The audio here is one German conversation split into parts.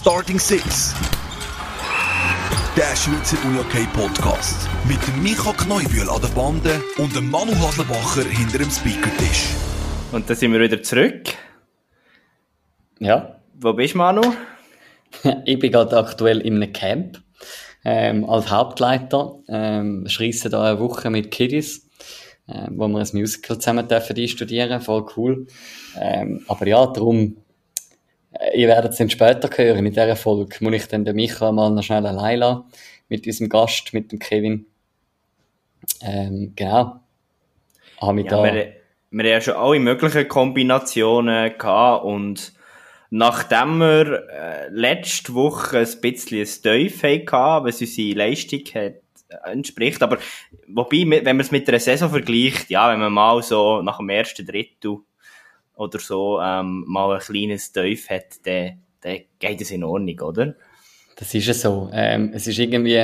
Starting Six. Der Schweizer UniOK Podcast. Mit dem Micha Kneubühl an der Bande und dem Manu Haslebacher hinter dem Speakertisch. Und da sind wir wieder zurück. Ja. Wo bist du, Manu? ich bin gerade aktuell in einem Camp ähm, als Hauptleiter. Ähm, schreisse da eine Woche mit Kiddies, ähm, wo wir ein Musical zusammen dürfen studieren. Voll cool. Ähm, aber ja, darum, äh, ihr werdet es dann später hören in dieser Folge. Muss ich dann den Micha mal noch schnell allein lassen mit unserem Gast, mit dem Kevin. Ähm, genau. Habe ja, da... wir, wir haben ja schon alle möglichen Kombinationen gehabt und Nachdem wir äh, letzte Woche ein bisschen ein Teuf hatten, was unsere Leistung hat, äh, entspricht. Aber wobei, wenn man es mit einer Saison vergleicht, ja, wenn man mal so nach dem ersten Drittel oder so ähm, mal ein kleines Teuf hat, dann, dann geht es in Ordnung, oder? Das ist es so. Ähm, es ist irgendwie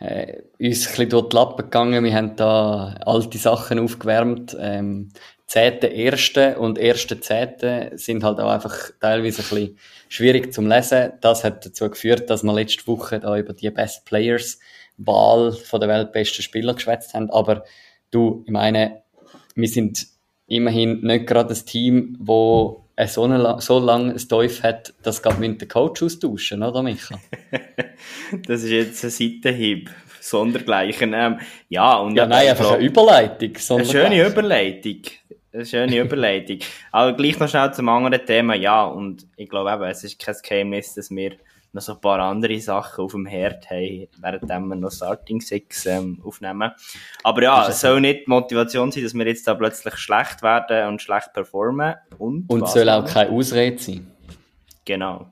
äh, uns ein bisschen durch die Lappen gegangen. Wir haben da alte Sachen aufgewärmt. Ähm, zehnten ersten und ersten zehnten sind halt auch einfach teilweise ein bisschen schwierig zum Lesen. Das hat dazu geführt, dass wir letzte Woche da über die Best Players Wahl von der weltbesten Spieler geschwätzt haben. Aber du, ich meine, wir sind immerhin nicht gerade ein Team, wo so, eine, so lange ein Teuf hat, dass gerade mit dem Coach austauschen, oder Micha? das ist jetzt ein Seitenhieb. Sondergleichen. Ähm, ja, und ja, nein, einfach eine Überleitung. Eine schöne Überleitung. Eine schöne Überleitung. Aber gleich noch schnell zum anderen Thema. Ja, und ich glaube eben, es ist kein Geheimnis, dass wir noch so ein paar andere Sachen auf dem Herd haben, während wir noch Starting Six ähm, aufnehmen. Aber ja, es soll nicht die Motivation sein, dass wir jetzt da plötzlich schlecht werden und schlecht performen. Und, und soll auch keine Ausrede sein. Genau.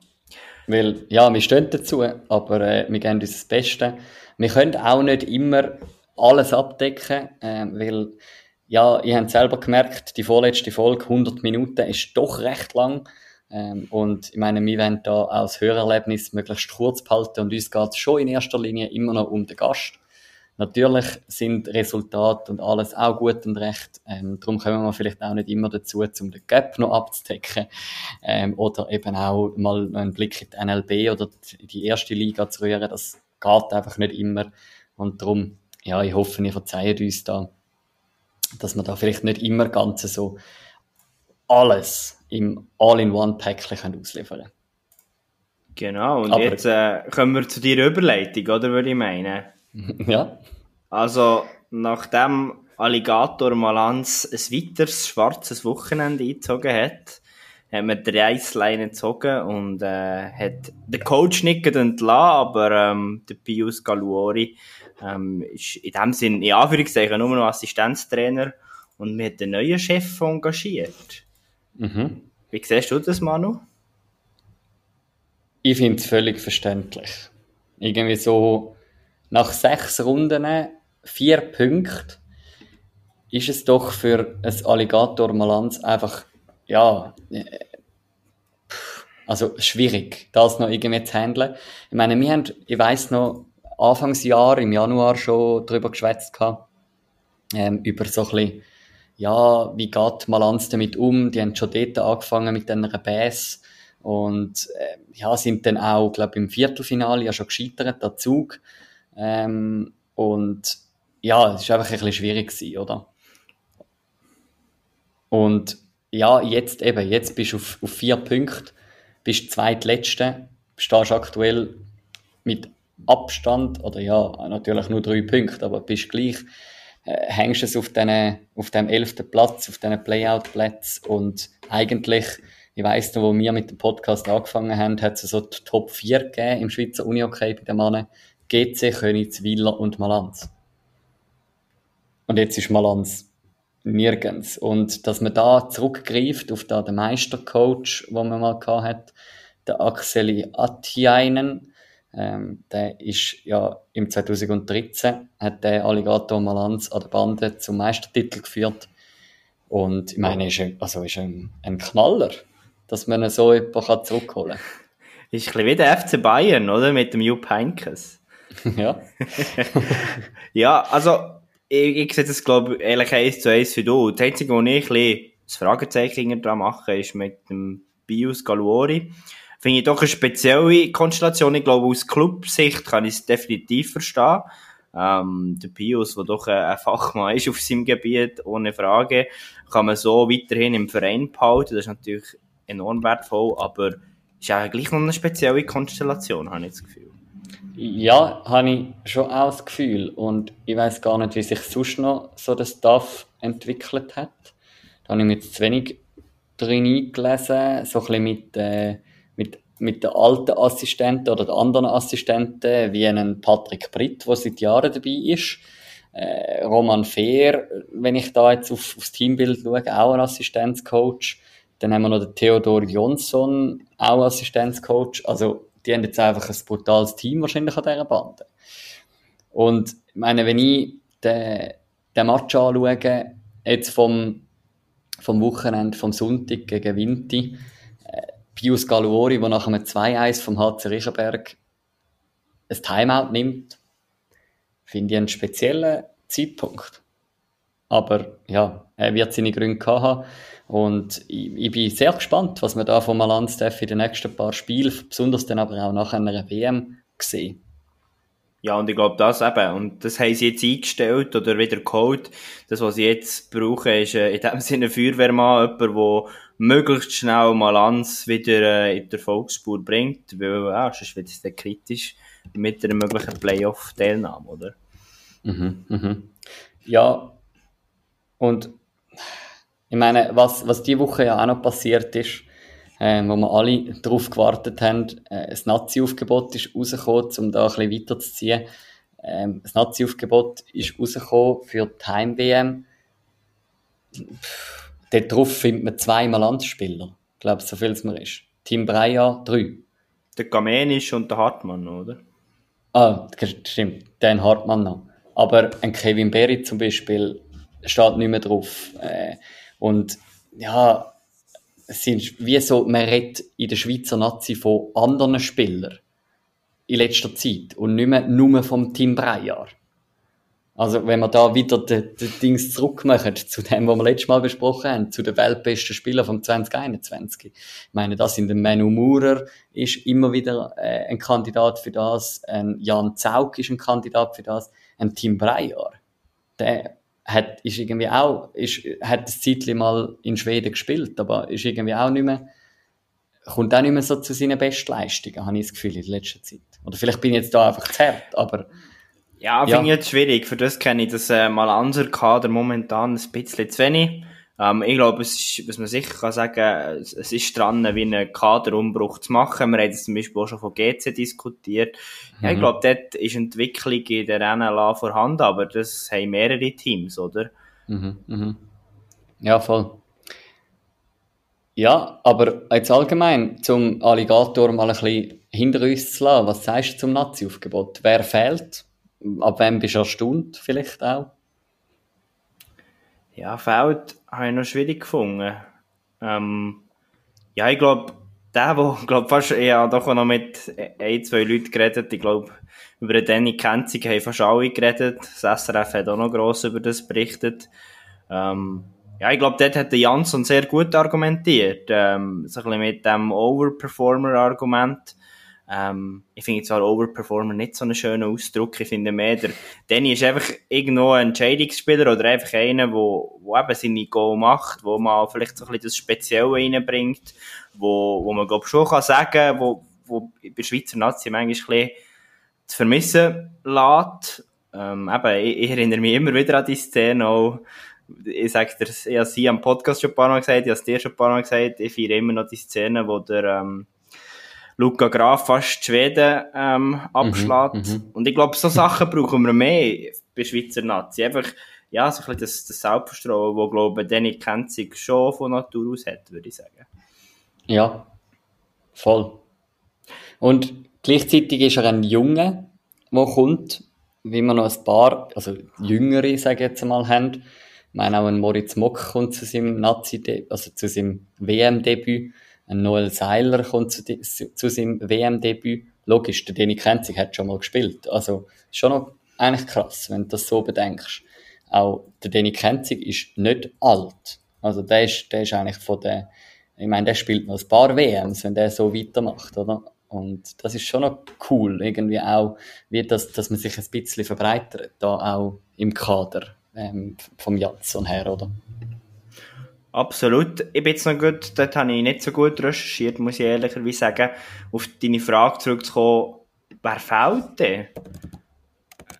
Weil, ja, wir stehen dazu, aber äh, wir geben uns das Beste. Wir können auch nicht immer alles abdecken, äh, weil ja, ihr habt selber gemerkt, die vorletzte Folge, 100 Minuten, ist doch recht lang. Ähm, und ich meine, wir wollen da das Hörerlebnis möglichst kurz behalten und uns geht es schon in erster Linie immer noch um den Gast. Natürlich sind Resultate und alles auch gut und recht. Ähm, darum kommen wir vielleicht auch nicht immer dazu, um den Gap noch abzudecken. Ähm, oder eben auch mal einen Blick in die NLB oder die erste Liga zu rühren. Das geht einfach nicht immer. Und darum, ja, ich hoffe, ihr verzeiht uns da dass man da vielleicht nicht immer ganz so alles im All-in-One-Päckchen ausliefern kann. Genau, und Aber jetzt äh, kommen wir zu deiner Überleitung, oder würde ich meinen? ja. Also, nachdem Alligator Malans ein weiteres schwarzes Wochenende eingezogen hat, hat man die Reisleine gezogen und äh, hat den Coach nicht entlassen, aber ähm, der Pius Galuori ähm, ist in dem Sinn, in Anführungszeichen, nur noch Assistenztrainer und wir haben den neuen Chef engagiert. Mhm. Wie siehst du das, Manu? Ich finde es völlig verständlich. Irgendwie so nach sechs Runden, vier Punkte, ist es doch für ein Alligator Malanz einfach, ja, äh, also schwierig, das noch irgendwie zu handeln. Ich meine, wir haben, ich weiss noch, Anfangsjahr, im Januar schon darüber geschwätzt gehabt, ähm, über so ein bisschen, ja, wie geht Malanz damit um? Die haben schon dort angefangen mit einer Bass und äh, ja, sind dann auch, glaube im Viertelfinale ja schon gescheitert, der Zug. Ähm, und ja, es ist einfach ein bisschen schwierig gewesen, oder? Und ja, jetzt eben, jetzt bist du auf, auf vier Punkte, bist zweitletzte, stehst aktuell mit Abstand, oder ja, natürlich nur drei Punkte, aber bist gleich, äh, hängst es auf, den, auf dem elften Platz, auf diesen Playout-Platz und eigentlich, ich weiss noch, wo wir mit dem Podcast angefangen haben, hat es so die Top 4 gegeben im Schweizer Uni-Hockey bei den Mannen, GC, Königswiller und Malanz. Und jetzt ist Malanz nirgends. Und dass man da zurückgreift auf da den Meistercoach, den man mal gehabt hat, der Axeli Attiainen, ähm, der ist ja im 2013 hat der Alligator Malanz an der Bande zum Meistertitel geführt. Und ich meine, ist ein, also ist ein, ein Knaller, dass man so jemanden zurückholen kann. Ist ein bisschen wie der FC Bayern, oder? Mit dem Jupp Heynckes. ja. ja, also, ich, ich sehe das, glaube ich, ehrlich eins zu eins für du. Das Einzige, wo ich ein bisschen das Fragezeichen dran mache, ist mit dem Bios Galuori. Finde ich doch eine spezielle Konstellation. Ich glaube, aus Clubsicht kann ich es definitiv verstehen. Ähm, der Pius, der doch ein Fachmann ist auf seinem Gebiet, ohne Frage, kann man so weiterhin im Verein behalten. Das ist natürlich enorm wertvoll, aber ist eigentlich noch eine spezielle Konstellation, habe ich das Gefühl. Ja, habe ich schon auch das Gefühl. Und ich weiß gar nicht, wie sich sonst noch so das Staff entwickelt hat. Da habe ich mir jetzt zu wenig drin eingelesen, so ein bisschen mit, äh, mit, mit den alten Assistenten oder den anderen Assistenten, wie einen Patrick Britt, der seit Jahren dabei ist. Äh, Roman Fehr, wenn ich da jetzt auf, aufs Teambild schaue, auch ein Assistenzcoach. Dann haben wir noch den Theodor Jonsson, auch Assistenzcoach. Also, die haben jetzt einfach ein brutales Team wahrscheinlich an dieser Bande. Und ich meine, wenn ich den, den Match anschaue, jetzt vom, vom Wochenende, vom Sonntag gegen Vinti, äh, Pius Galuori, der nach einem 2-1 vom HC Rischenberg ein Timeout nimmt, finde ich einen speziellen Zeitpunkt. Aber ja, er wird seine Gründe haben. Und ich, ich, bin sehr gespannt, was wir da von Malanz in den nächsten paar Spielen, besonders dann aber auch nach einer WM, sehen. Ja, und ich glaube, das eben, und das haben sie jetzt eingestellt oder wieder geholt. Das, was sie jetzt brauchen, ist äh, in dem Sinne ein Feuerwehrmann, jemand, der möglichst schnell Malanz wieder äh, in der Volksspur bringt, weil, ja, sonst wird es dann kritisch mit einer möglichen Playoff-Teilnahme, oder? Mhm, mhm. Ja, und ich meine, was, was die Woche ja auch noch passiert ist, äh, wo wir alle darauf gewartet haben, äh, das Nazi-Aufgebot ist rausgekommen, um da ein bisschen weiterzuziehen. Ähm, das Nazi-Aufgebot ist rausgekommen für die Heim-WM. Dort drauf findet man zweimal Landspieler. Ich glaube, so viel es mir ist. Team Breyer, drei. Der Gamenisch und der Hartmann, oder? Ah, stimmt. Den Hartmann noch. Aber ein Kevin Berry zum Beispiel steht nicht mehr drauf. Äh, und ja, es sind wie so, man redet in der Schweizer Nazi von anderen Spielern in letzter Zeit und nicht mehr nur vom Team Breyer. Also, wenn wir da wieder die, die Dings zurückmachen zu dem, was wir letztes Mal besprochen haben, zu den weltbesten Spielern vom 2021. Ich meine, das sind der Manu Maurer ist immer wieder äh, ein Kandidat für das, ein Jan Zaug ist ein Kandidat für das, ein Team Breyer. Der hat, ist irgendwie auch, ist, hat das Zeitchen mal in Schweden gespielt, aber ist irgendwie auch nicht mehr, kommt auch nicht mehr so zu seinen Bestleistungen, habe ich das Gefühl, in letzter Zeit. Oder vielleicht bin ich jetzt da einfach zu hart, aber. Ja, finde ja. ich jetzt schwierig. Für das kenne ich das äh, mal Kader momentan ein bisschen zu wenig. Ähm, ich glaube, es ist, was man sicher kann sagen, es, es ist dran, wie einen Kaderumbruch zu machen. Wir haben jetzt zum Beispiel auch schon von GC diskutiert. Mhm. Ja, ich mhm. glaube, dort ist Entwicklung in der NLA vorhanden, aber das haben mehrere Teams, oder? Mhm, mhm. Ja, voll. Ja, aber jetzt allgemein, zum Alligator mal ein bisschen hinter uns zu lassen, was sagst du zum Nazi-Aufgebot? Wer fehlt? Ab wem bist du erstaunt vielleicht auch? Ja, Feld habe ich noch schwierig gefunden. Ähm, ja, ich glaube, der, wo, glaub, fast, ich habe doch noch mit ein, zwei Leuten geredet, ich glaube, über den Danny Kenzig haben fast alle geredet. Das SRF hat auch noch gross über das berichtet. Ähm, ja, ich glaube, dort hat der Jansson sehr gut argumentiert. Ähm, so ein bisschen mit dem Overperformer-Argument. Ähm, ich finde zwar Overperformer nicht so einen schönen Ausdruck. Ich finde mehr, der Danny ist einfach irgendwo ein Entscheidungsspieler oder einfach einer, wo, wo eben seine Goal macht, wo man vielleicht so ein bisschen das Spezielle reinbringt, wo, wo man, glaube schon kann sagen, wo, wo bei der Schweizer Nazi manchmal ein bisschen zu vermissen lässt. Ähm, eben, ich, ich, erinnere mich immer wieder an die Szene auch, ich sage dir, ich habe sie am Podcast schon ein paar Mal gesagt, ich habe es dir schon ein paar Mal gesagt, ich feiere immer noch die Szene, wo der, ähm, Luca Graf fast Schweden ähm, abschlägt. Mhm, mhm, und ich glaube, so Sachen brauchen wir mehr bei Schweizer Nazi. Einfach, ja, so ein bisschen das, das Selbstvertrauen, das, glaube ich, Danny Kenzig schon von Natur aus hat, würde ich sagen. Ja, voll. Und gleichzeitig ist er ein Junge, der kommt, wie wir noch ein paar, also Jüngere, sage ich jetzt mal, haben. Ich meine, auch ein Moritz Mock kommt zu seinem Nazi, also zu seinem WM-Debüt. Ein Noel Seiler kommt zu, zu, seinem WM-Debüt. Logisch, der Danny Kenzig hat schon mal gespielt. Also, schon noch eigentlich krass, wenn du das so bedenkst. Auch der Danny Kenzig ist nicht alt. Also, der ist, der ist eigentlich von den, ich meine, der spielt noch ein paar WMs, wenn der so weitermacht, oder? Und das ist schon noch cool, irgendwie auch, wie das, dass man sich ein bisschen verbreitert, da auch im Kader ähm, vom Jansson her, oder? Absolut. Ich bin jetzt noch gut, dort habe ich nicht so gut recherchiert, muss ich ehrlicherweise sagen. Auf deine Frage zurückzukommen, wer fehlt denn?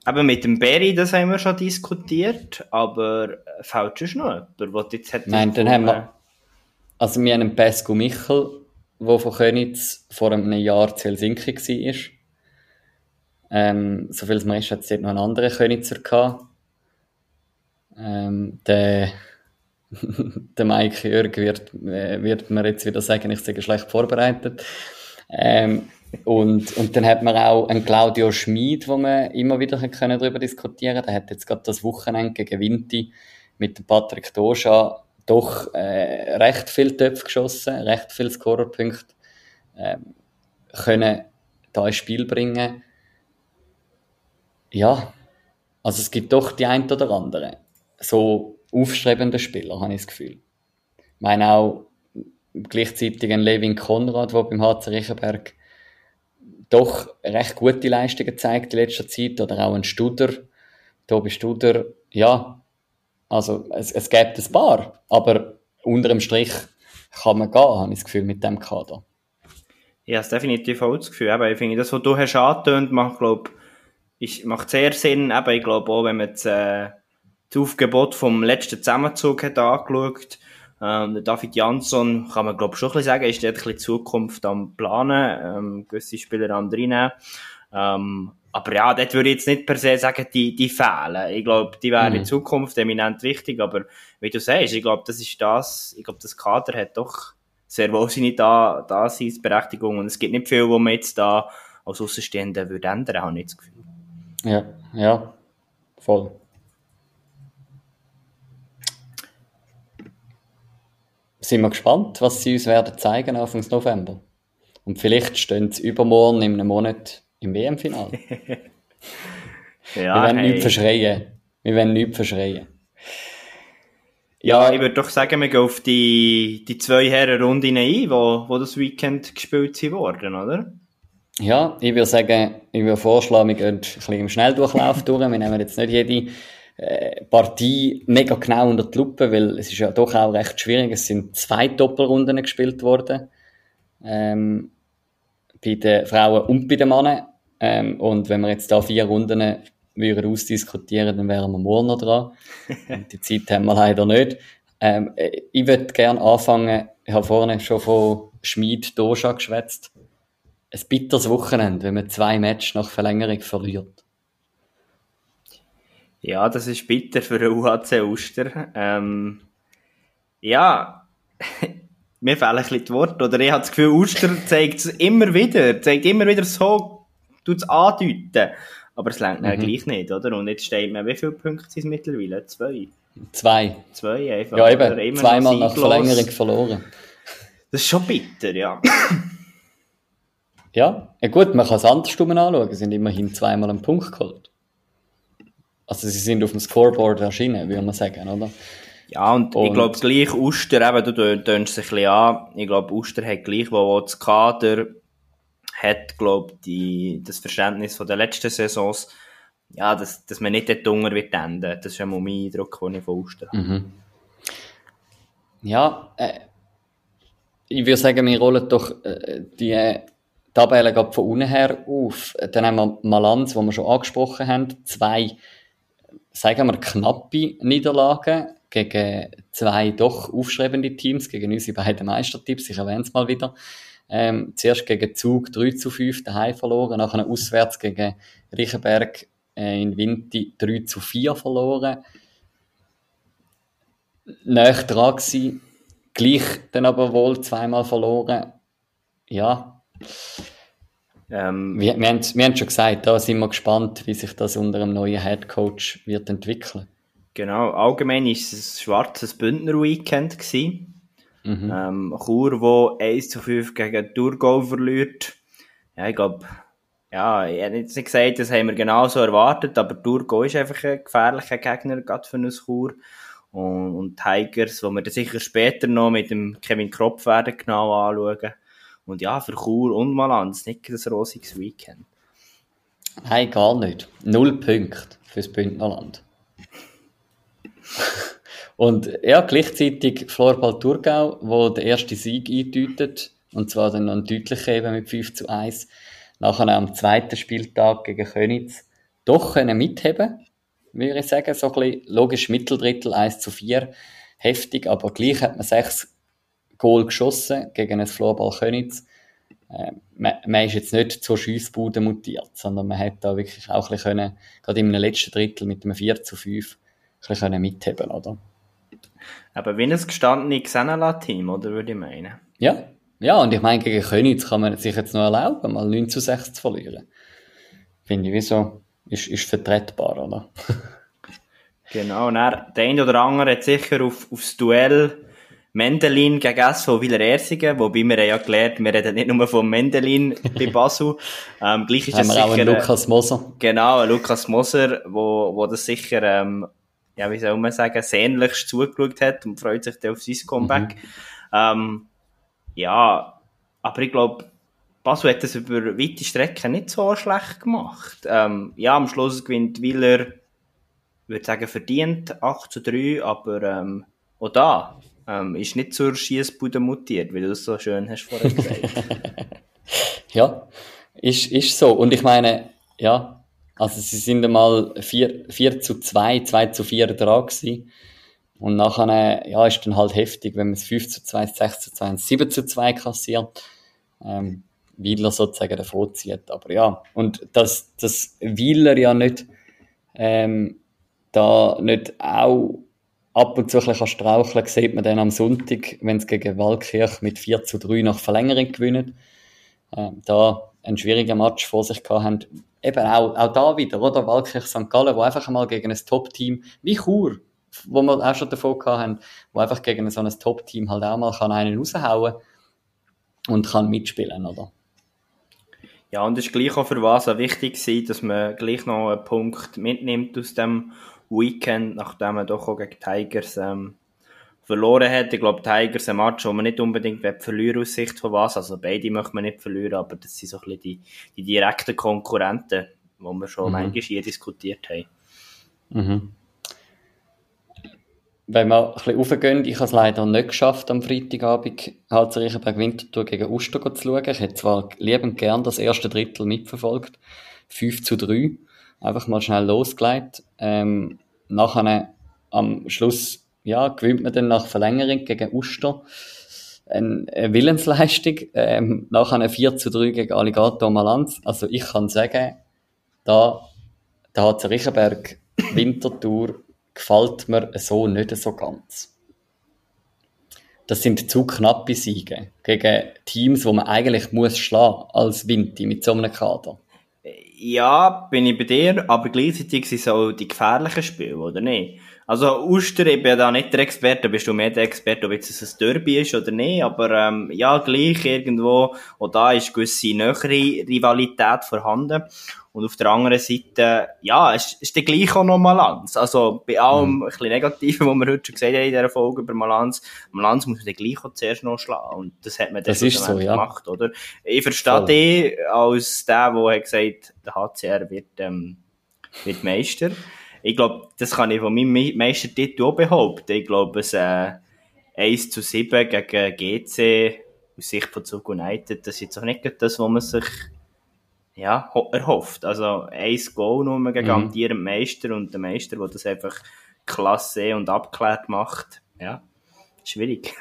Eben mit dem Berry, das haben wir schon diskutiert, aber fehlt schon noch jemand, der jetzt hat Nein, dann haben wir, also wir haben einen Pesco Michel, der von Könitz vor einem Jahr zu Helsinki war. Ähm, so viel es mir ist, hat es dort noch einen anderen Könitzer gehabt. Ähm, der der Mike Jörg wird, äh, wird mir jetzt wieder sagen, ich sei schlecht vorbereitet. Ähm, und, und dann hat man auch einen Claudio Schmid, wo man immer wieder können darüber diskutieren. Der hat jetzt gerade das Wochenende gegen Vinti mit Patrick Doscha doch äh, recht viel Töpfe geschossen, recht viel Scorerpunkte äh, können da ins Spiel bringen. Ja, also es gibt doch die ein oder andere. So aufstrebender Spieler, habe ich das Gefühl. Ich meine auch gleichzeitig ein Levin Konrad, der beim HC Riechenberg doch recht gute Leistungen zeigt in letzter Zeit, oder auch ein Studer, Tobi Studer, ja, also es, es gibt ein paar, aber unter dem Strich kann man gehen, habe ich das Gefühl, mit dem Kader. Ja, das definitiv auch das Gefühl. Aber ich finde, das, was du hast angetönt, macht, glaub, ist, macht sehr Sinn. Aber ich glaube auch, wenn man jetzt, äh, das Aufgebot vom letzten Zusammenzug hat angeschaut. Ähm, David Jansson, kann man glaube schon ein bisschen sagen, ist dort ein bisschen Zukunft am Planen, ähm, gewisse Spieler am reinnehmen. Ähm, aber ja, dort würde ich jetzt nicht per se sagen, die, die fehlen. Ich glaube, die wären mhm. in Zukunft eminent wichtig, aber wie du sagst, ich glaube, das ist das, ich glaube, das Kader hat doch sehr wohl seine da, Daseinsberechtigung und es gibt nicht viel, wo man jetzt da als Außenstehender würde ändern, habe ich das Gefühl. Ja, ja, voll. Sind wir gespannt, was sie uns werden zeigen Anfang November. Und vielleicht stehen sie übermorgen in einem Monat im WM-Finale. ja, wir werden hey. nichts verschreien. Wir werden nichts verschreien. Ja, ja, ich würde doch sagen, wir gehen auf die, die zwei Herren-Runden ein, wo, wo das Weekend gespielt worden, oder? Ja, ich würde sagen, ich würde vorschlagen, wir gehen ein bisschen im Schnelldurchlauf durch. Wir nehmen jetzt nicht jede Partie mega genau unter die Lupe, weil es ist ja doch auch recht schwierig. Es sind zwei Doppelrunden gespielt worden. Ähm, bei den Frauen und bei den Männern. Ähm, und wenn wir jetzt da vier Runden würden ausdiskutieren, dann wären wir morgen noch dran. die Zeit haben wir leider nicht. Ähm, ich würde gerne anfangen, ich habe vorne schon von Schmid Dosha geschwätzt. Ein bitteres Wochenende, wenn man zwei Matches nach Verlängerung verliert. Ja, das ist bitter für den UHC Uster. Ähm, ja, mir fehlen ein bisschen die Worte. Oder ich habe das Gefühl, Uster zeigt es immer wieder, zeigt immer wieder so, tut es andeuten. Aber es längt mhm. gleich nicht, oder? Und jetzt steht man, wie viele Punkte sind es mittlerweile? Zwei? Zwei. Zwei einfach. Ja, eben. Zweimal nach Verlängerung verloren. Das ist schon bitter, ja. ja, ja gut, man kann es andersrum anschauen. Es sind immerhin zweimal einen Punkt geholt. Also sie sind auf dem Scoreboard erschienen, würde man sagen, oder? Ja, und, und ich glaube gleich Uster, eben, du tönst sich ein bisschen an, ich glaube Uster hat gleich, wo, wo das Kader hat, glaube die, das Verständnis von der letzten Saisons, ja, dass, dass man nicht dort Hunger wird enden. Das ist einmal mein Eindruck, den ich von Uster habe. Mhm. Ja, äh, ich würde sagen, wir rollen doch äh, die äh, Tabelle von unten her auf. Dann haben wir Malanz, wo wir schon angesprochen haben, zwei sagen wir, knappe Niederlagen gegen zwei doch aufschreibende Teams, gegen unsere beiden Meistertipps, ich erwähne es mal wieder. Ähm, zuerst gegen Zug 3 zu 5 daheim verloren, nachher auswärts gegen Riechenberg äh, in Winti 3 zu 4 verloren. Näher dran gewesen, gleich dann aber wohl zweimal verloren. Ja, ähm, wir, wir, haben, wir haben schon gesagt, da sind wir gespannt, wie sich das unter einem neuen Headcoach wird entwickeln. Genau, allgemein war es ein schwarzes Bündner-Weekend. Mhm. Ähm, Chur, wo 1 zu 5 gegen Thurgau verliert. Ja, ich glaube, ja, ich hätte jetzt nicht gesagt, das haben wir genauso erwartet, aber Thurgau ist einfach ein gefährlicher Gegner, gerade für uns Chur. und, und Tigers, wo wir dann sicher später noch mit dem Kevin Kropf werden genau anschauen. Und ja, für Chur und Malanz nicht ein rosiges Weekend. Nein, gar nicht. Null Punkte fürs Bündnerland. und ja, gleichzeitig Florbal Thurgau, wo der erste Sieg eintütet, und zwar dann noch deutlich eben mit 5 zu 1. Nachher am zweiten Spieltag gegen Könitz doch können mitheben, würde ich sagen. So ein bisschen logisch Mitteldrittel 1 zu 4. Heftig, aber gleich hat man sechs Goal geschossen gegen ein Florbal Könitz. Äh, man, man, ist jetzt nicht zur Schiessbude mutiert, sondern man hat da wirklich auch ein bisschen können, gerade im letzten Drittel mit einem 4 zu 5, ein bisschen können mitheben, oder? Aber wie ein gestandenes Xenala-Team, oder würde ich meinen? Ja, ja, und ich meine, gegen Königs kann man sich jetzt noch erlauben, mal 9 zu 6 zu verlieren. Finde ich, wieso? Ist, ist vertretbar, oder? genau, und er, der eine oder andere hat sicher auf, aufs Duell Mendelin gegen SV Willer-Ersingen, wobei wir ja gelernt, wir reden nicht nur von Mendelin bei Basel. Ähm, gleich ist es sicher... auch einen Lukas Moser. Genau, Lukas Moser, wo, wo das sicher, ähm, ja, wie soll man sagen, sehnlichst zugeschaut hat und freut sich dann auf sein Comeback. Mhm. Ähm, ja, aber ich glaube, Basel hat das über weite Strecken nicht so schlecht gemacht. Ähm, ja, am Schluss gewinnt Willer, würde sagen, verdient 8 zu 3, aber ähm, auch da ähm, ist nicht zur Schießbude mutiert, wie du es so schön hast vorher gesagt. ja, ist, ist so. Und ich meine, ja, also sie sind einmal 4, 4 zu 2, 2 zu 4 dran gewesen. Und nachher, ja, ist dann halt heftig, wenn man es 5 zu 2, 6 zu 2 und 7 zu 2 kassiert. Ähm, Wieler sozusagen davor zieht. Aber ja, und dass, dass Wieler ja nicht, ähm, da nicht auch ab und zu ein bisschen straucheln sieht man dann am Sonntag, wenn es gegen Waldkirch mit 4 zu 3 nach Verlängerung gewinnen. Ähm, da einen schwierigen Match vor sich gehabt haben. Eben auch, auch da wieder, oder? Waldkirch St. Gallen, wo einfach mal gegen ein Top-Team wie Chur wo wir auch schon davon gehabt haben, wo einfach gegen so ein Top-Team halt auch mal kann einen raushauen und kann mitspielen, oder? Ja, und es ist gleich auch für was auch wichtig dass man gleich noch einen Punkt mitnimmt aus dem Weekend, nachdem man doch auch gegen Tigers ähm, verloren hat. Ich glaube, Tigers ein Match, wo man nicht unbedingt verlieren aus Sicht von was. Also beide möchte man nicht verlieren, aber das sind so ein bisschen die, die direkten Konkurrenten, wo wir schon mhm. manchmal hier diskutiert haben. Mhm wenn wir ein bisschen raufgehen, ich habe es leider nicht geschafft, am Freitagabend HC Reichenberg Winterthur gegen Uster zu schauen. Ich hätte zwar liebend gern das erste Drittel mitverfolgt. 5 zu 3. Einfach mal schnell losgelegt. Ähm, nachher am Schluss, ja, gewinnt man dann nach Verlängerung gegen Uster. Eine, eine Willensleistung. Ähm, nachher 4 zu 3 gegen Alligator Malanz. Also ich kann sagen, da, da hat Riechenberg Winterthur gefällt mir so nicht so ganz. Das sind zu knappe Siege gegen Teams, wo man eigentlich muss schlagen als Vinti mit so einem Kader. Ja, bin ich bei dir, aber gleichzeitig sind es auch die gefährlichen Spiele, oder nicht? Also Uster, ich bin ja da nicht der Experte, bist du mehr der Experte, ob jetzt es ein Derby ist oder nicht, aber ähm, ja, gleich irgendwo, und da ist gewisse nähere Rivalität vorhanden. Und auf der anderen Seite, ja, es ist der gleich auch noch Malanz. Also bei allem mhm. ein bisschen Negativen, was wir heute schon gesehen haben in dieser Folge über Malanz, Malanz muss man den gleich auch zuerst noch schlagen. Und das hat man dann so, ja. gemacht, oder? Ich verstehe dich als der, der hat gesagt, der HCR wird, ähm, wird Meister ich glaube, das kann ich von meinem Meistertitel auch behaupten. Ich glaube, es äh, 1 zu 7 gegen GC aus Sicht von Zug United, das ist jetzt auch nicht das, was man sich ja, erhofft. Also ein Goal nur gegen mhm. amtierenden Meister und der Meister, der das einfach klasse und abgeklärt macht. Ja, schwierig.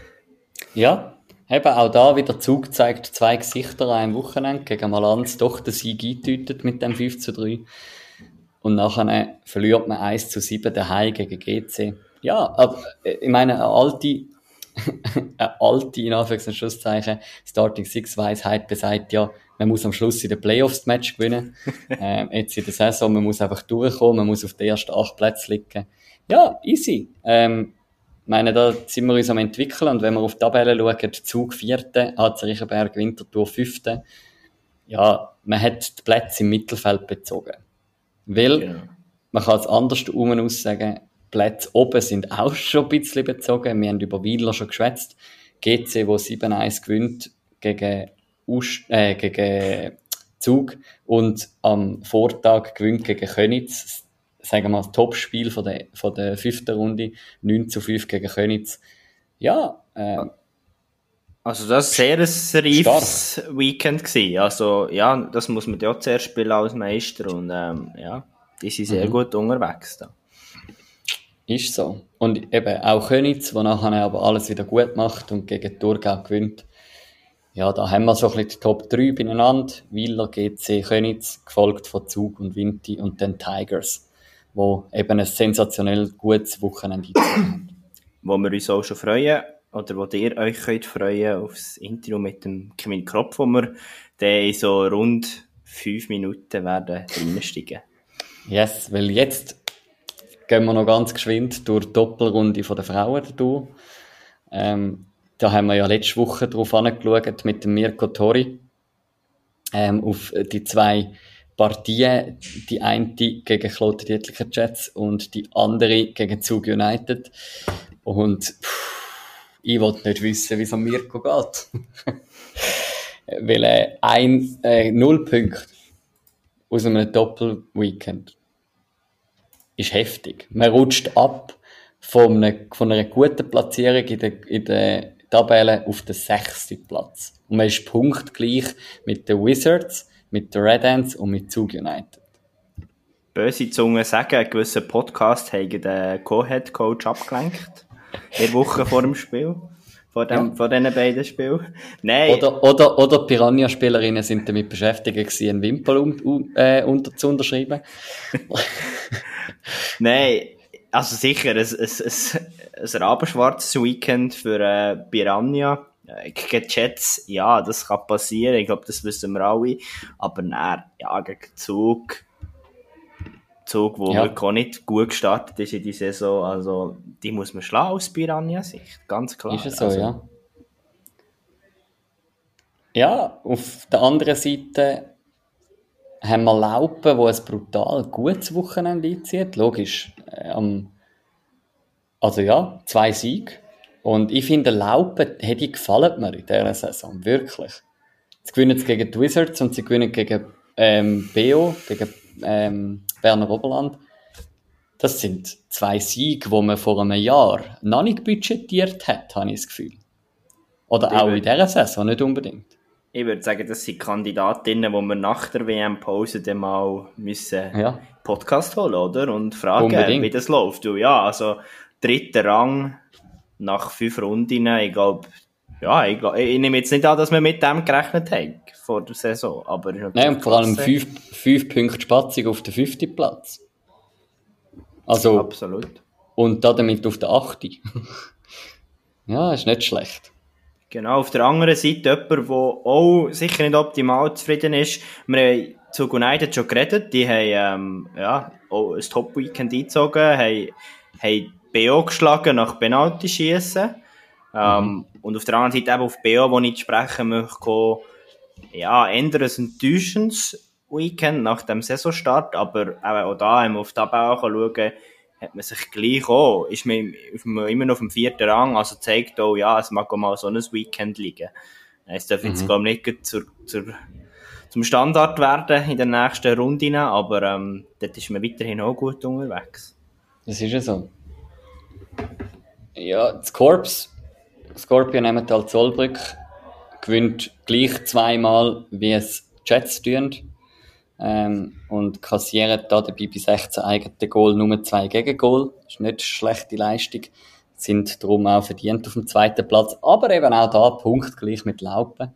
ja, Eben auch da wieder Zug zeigt zwei Gesichter an einem Wochenende gegen Malanz doch den Sieg eintütet mit dem 5 zu 3. Und nachher verliert man 1 zu 7 daheim gegen GC. Ja, aber äh, ich meine, eine alte, eine alte, in Anführungs- und Schlusszeichen, Starting Six Weisheit besagt ja, man muss am Schluss in den Playoffs das Match gewinnen. ähm, jetzt in der Saison, man muss einfach durchkommen, man muss auf den ersten acht Plätzen liegen. Ja, easy. Ähm, ich meine, da sind wir uns am entwickeln und wenn wir auf die Tabelle schauen, Zug vierte, HC Riechenberg Winterthur fünfte. Ja, man hat die Plätze im Mittelfeld bezogen. Weil, genau. man kann es anders aus sagen, Plätze oben sind auch schon ein bisschen bezogen. Wir haben über Wieler schon geschwätzt. GC, wo 7-1 gewinnt gegen, Ust äh, gegen Zug und am Vortag gewinnt gegen Könitz. Sagen wir mal, das Topspiel von der, von der fünften Runde. 9 zu 5 gegen Könitz. Ja, äh, also das war sehr ein reifes Weekend gewesen. Also ja, das muss man ja zuerst spielen als Meister und ähm, ja, die sind sehr mhm. gut unterwegs da. Ist so. Und eben auch Könitz, der nachher aber alles wieder gut macht und gegen Thurgau gewinnt. Ja, da haben wir so ein bisschen die Top 3 beieinander. Wieler, GC, Könitz, gefolgt von Zug und Vinti und dann Tigers, wo eben ein sensationell gutes Wochenende haben. Wo wir uns auch schon freuen oder wo ihr euch könnt freuen aufs Interview mit dem Kevin Kropp, wo wir dann in so rund fünf Minuten werden reinsteigen. Yes, weil jetzt gehen wir noch ganz geschwind durch die Doppelrunde der Frauen durch. Ähm, da haben wir ja letzte Woche drauf angeschaut mit dem Mirko Tori ähm, auf die zwei Partien, die eine gegen Kloten Jets und die andere gegen Zug United. Und pff, ich wollte nicht wissen, wie es am Mirko geht. Weil äh, ein äh, Nullpunkt aus einem Doppelweekend ist heftig. Man rutscht ab von einer, von einer guten Platzierung in der, in der Tabelle auf den sechsten Platz. Und man ist punktgleich mit den Wizards, mit den Red Ants und mit Zug United. Böse Zungen sagen, ein gewisser Podcast hat den Co-Head-Coach abgelenkt in Woche vor dem Spiel. Vor, dem, ja. vor diesen beiden Spielen. Nein. Oder, oder, oder Piranha-Spielerinnen sind damit beschäftigt, gewesen, einen Wimpel um, äh, unter, zu unterschreiben. Nein, also sicher, ein, ein, ein, ein rabenschwarzes Weekend für äh, Piranha. Äh, gegen Jets, ja, das kann passieren. Ich glaube, das wissen wir alle. Aber nein, ja, gegen Zug Zug, der ja. wirklich auch nicht gut gestartet ist in die Saison. Also, die muss man schlagen aus Piranha-Sicht, ganz klar. Ist es so, also, ja. Ja, auf der anderen Seite haben wir Laupen, wo ein brutal gutes Wochenende einzieht. Logisch. Ähm, also ja, zwei Siege. Und ich finde, Laupen, hey, die gefallen mir in dieser Saison. Wirklich. Sie gewinnen jetzt gegen die Wizards und sie gewinnen gegen ähm, BO, gegen ähm, Berner Oberland. Das sind zwei Siege, die man vor einem Jahr noch nicht budgetiert hat, habe ich das Gefühl. Oder ich auch in dieser Saison nicht unbedingt. Ich würde sagen, das sind Kandidatinnen, die wir nach der WM-Pause dann mal müssen ja. Podcast holen, oder? Und fragen, unbedingt. wie das läuft. Du, ja, also dritter Rang nach fünf Runden, ich glaube, ja, ich, glaub, ich, nehme jetzt nicht an, dass wir mit dem gerechnet haben vor der Saison. Aber Nein, und vor allem fünf, fünf Punkte Spatzung auf den fünften Platz. Also, Absolut. Und damit auf der achte. ja, ist nicht schlecht. Genau, auf der anderen Seite jemand, der auch sicher nicht optimal zufrieden ist. Wir haben zu United schon geredet, die haben ähm, ja, auch ein Top-Weekend eingezogen, haben, haben BO geschlagen nach Penalty-Schiessen. Ähm, mhm. Und auf der anderen Seite eben auf BO, wo ich sprechen möchte, ja, eher ein enttäuschendes Weekend nach dem Saisonstart, aber auch da, wenn man auf die Tabelle schauen hat man sich gleich auch, ist man immer noch auf dem vierten Rang, also zeigt auch, ja, es mag auch mal so ein Weekend liegen. Es darf jetzt, mhm. glaube ich, nicht zur, zur, zum Standard werden in der nächsten Runde, aber ähm, dort ist man weiterhin auch gut unterwegs. Das ist ja so. Ja, das Korps, Scorpion Emmental Zollbrück, gewinnt gleich zweimal, wie es Jets tun. Ähm, und kassieren da dabei bei 16 eigenen Goal nur zwei Gegengol. Ist nicht schlechte Leistung. Sind darum auch verdient auf dem zweiten Platz. Aber eben auch da punktgleich mit Laupen.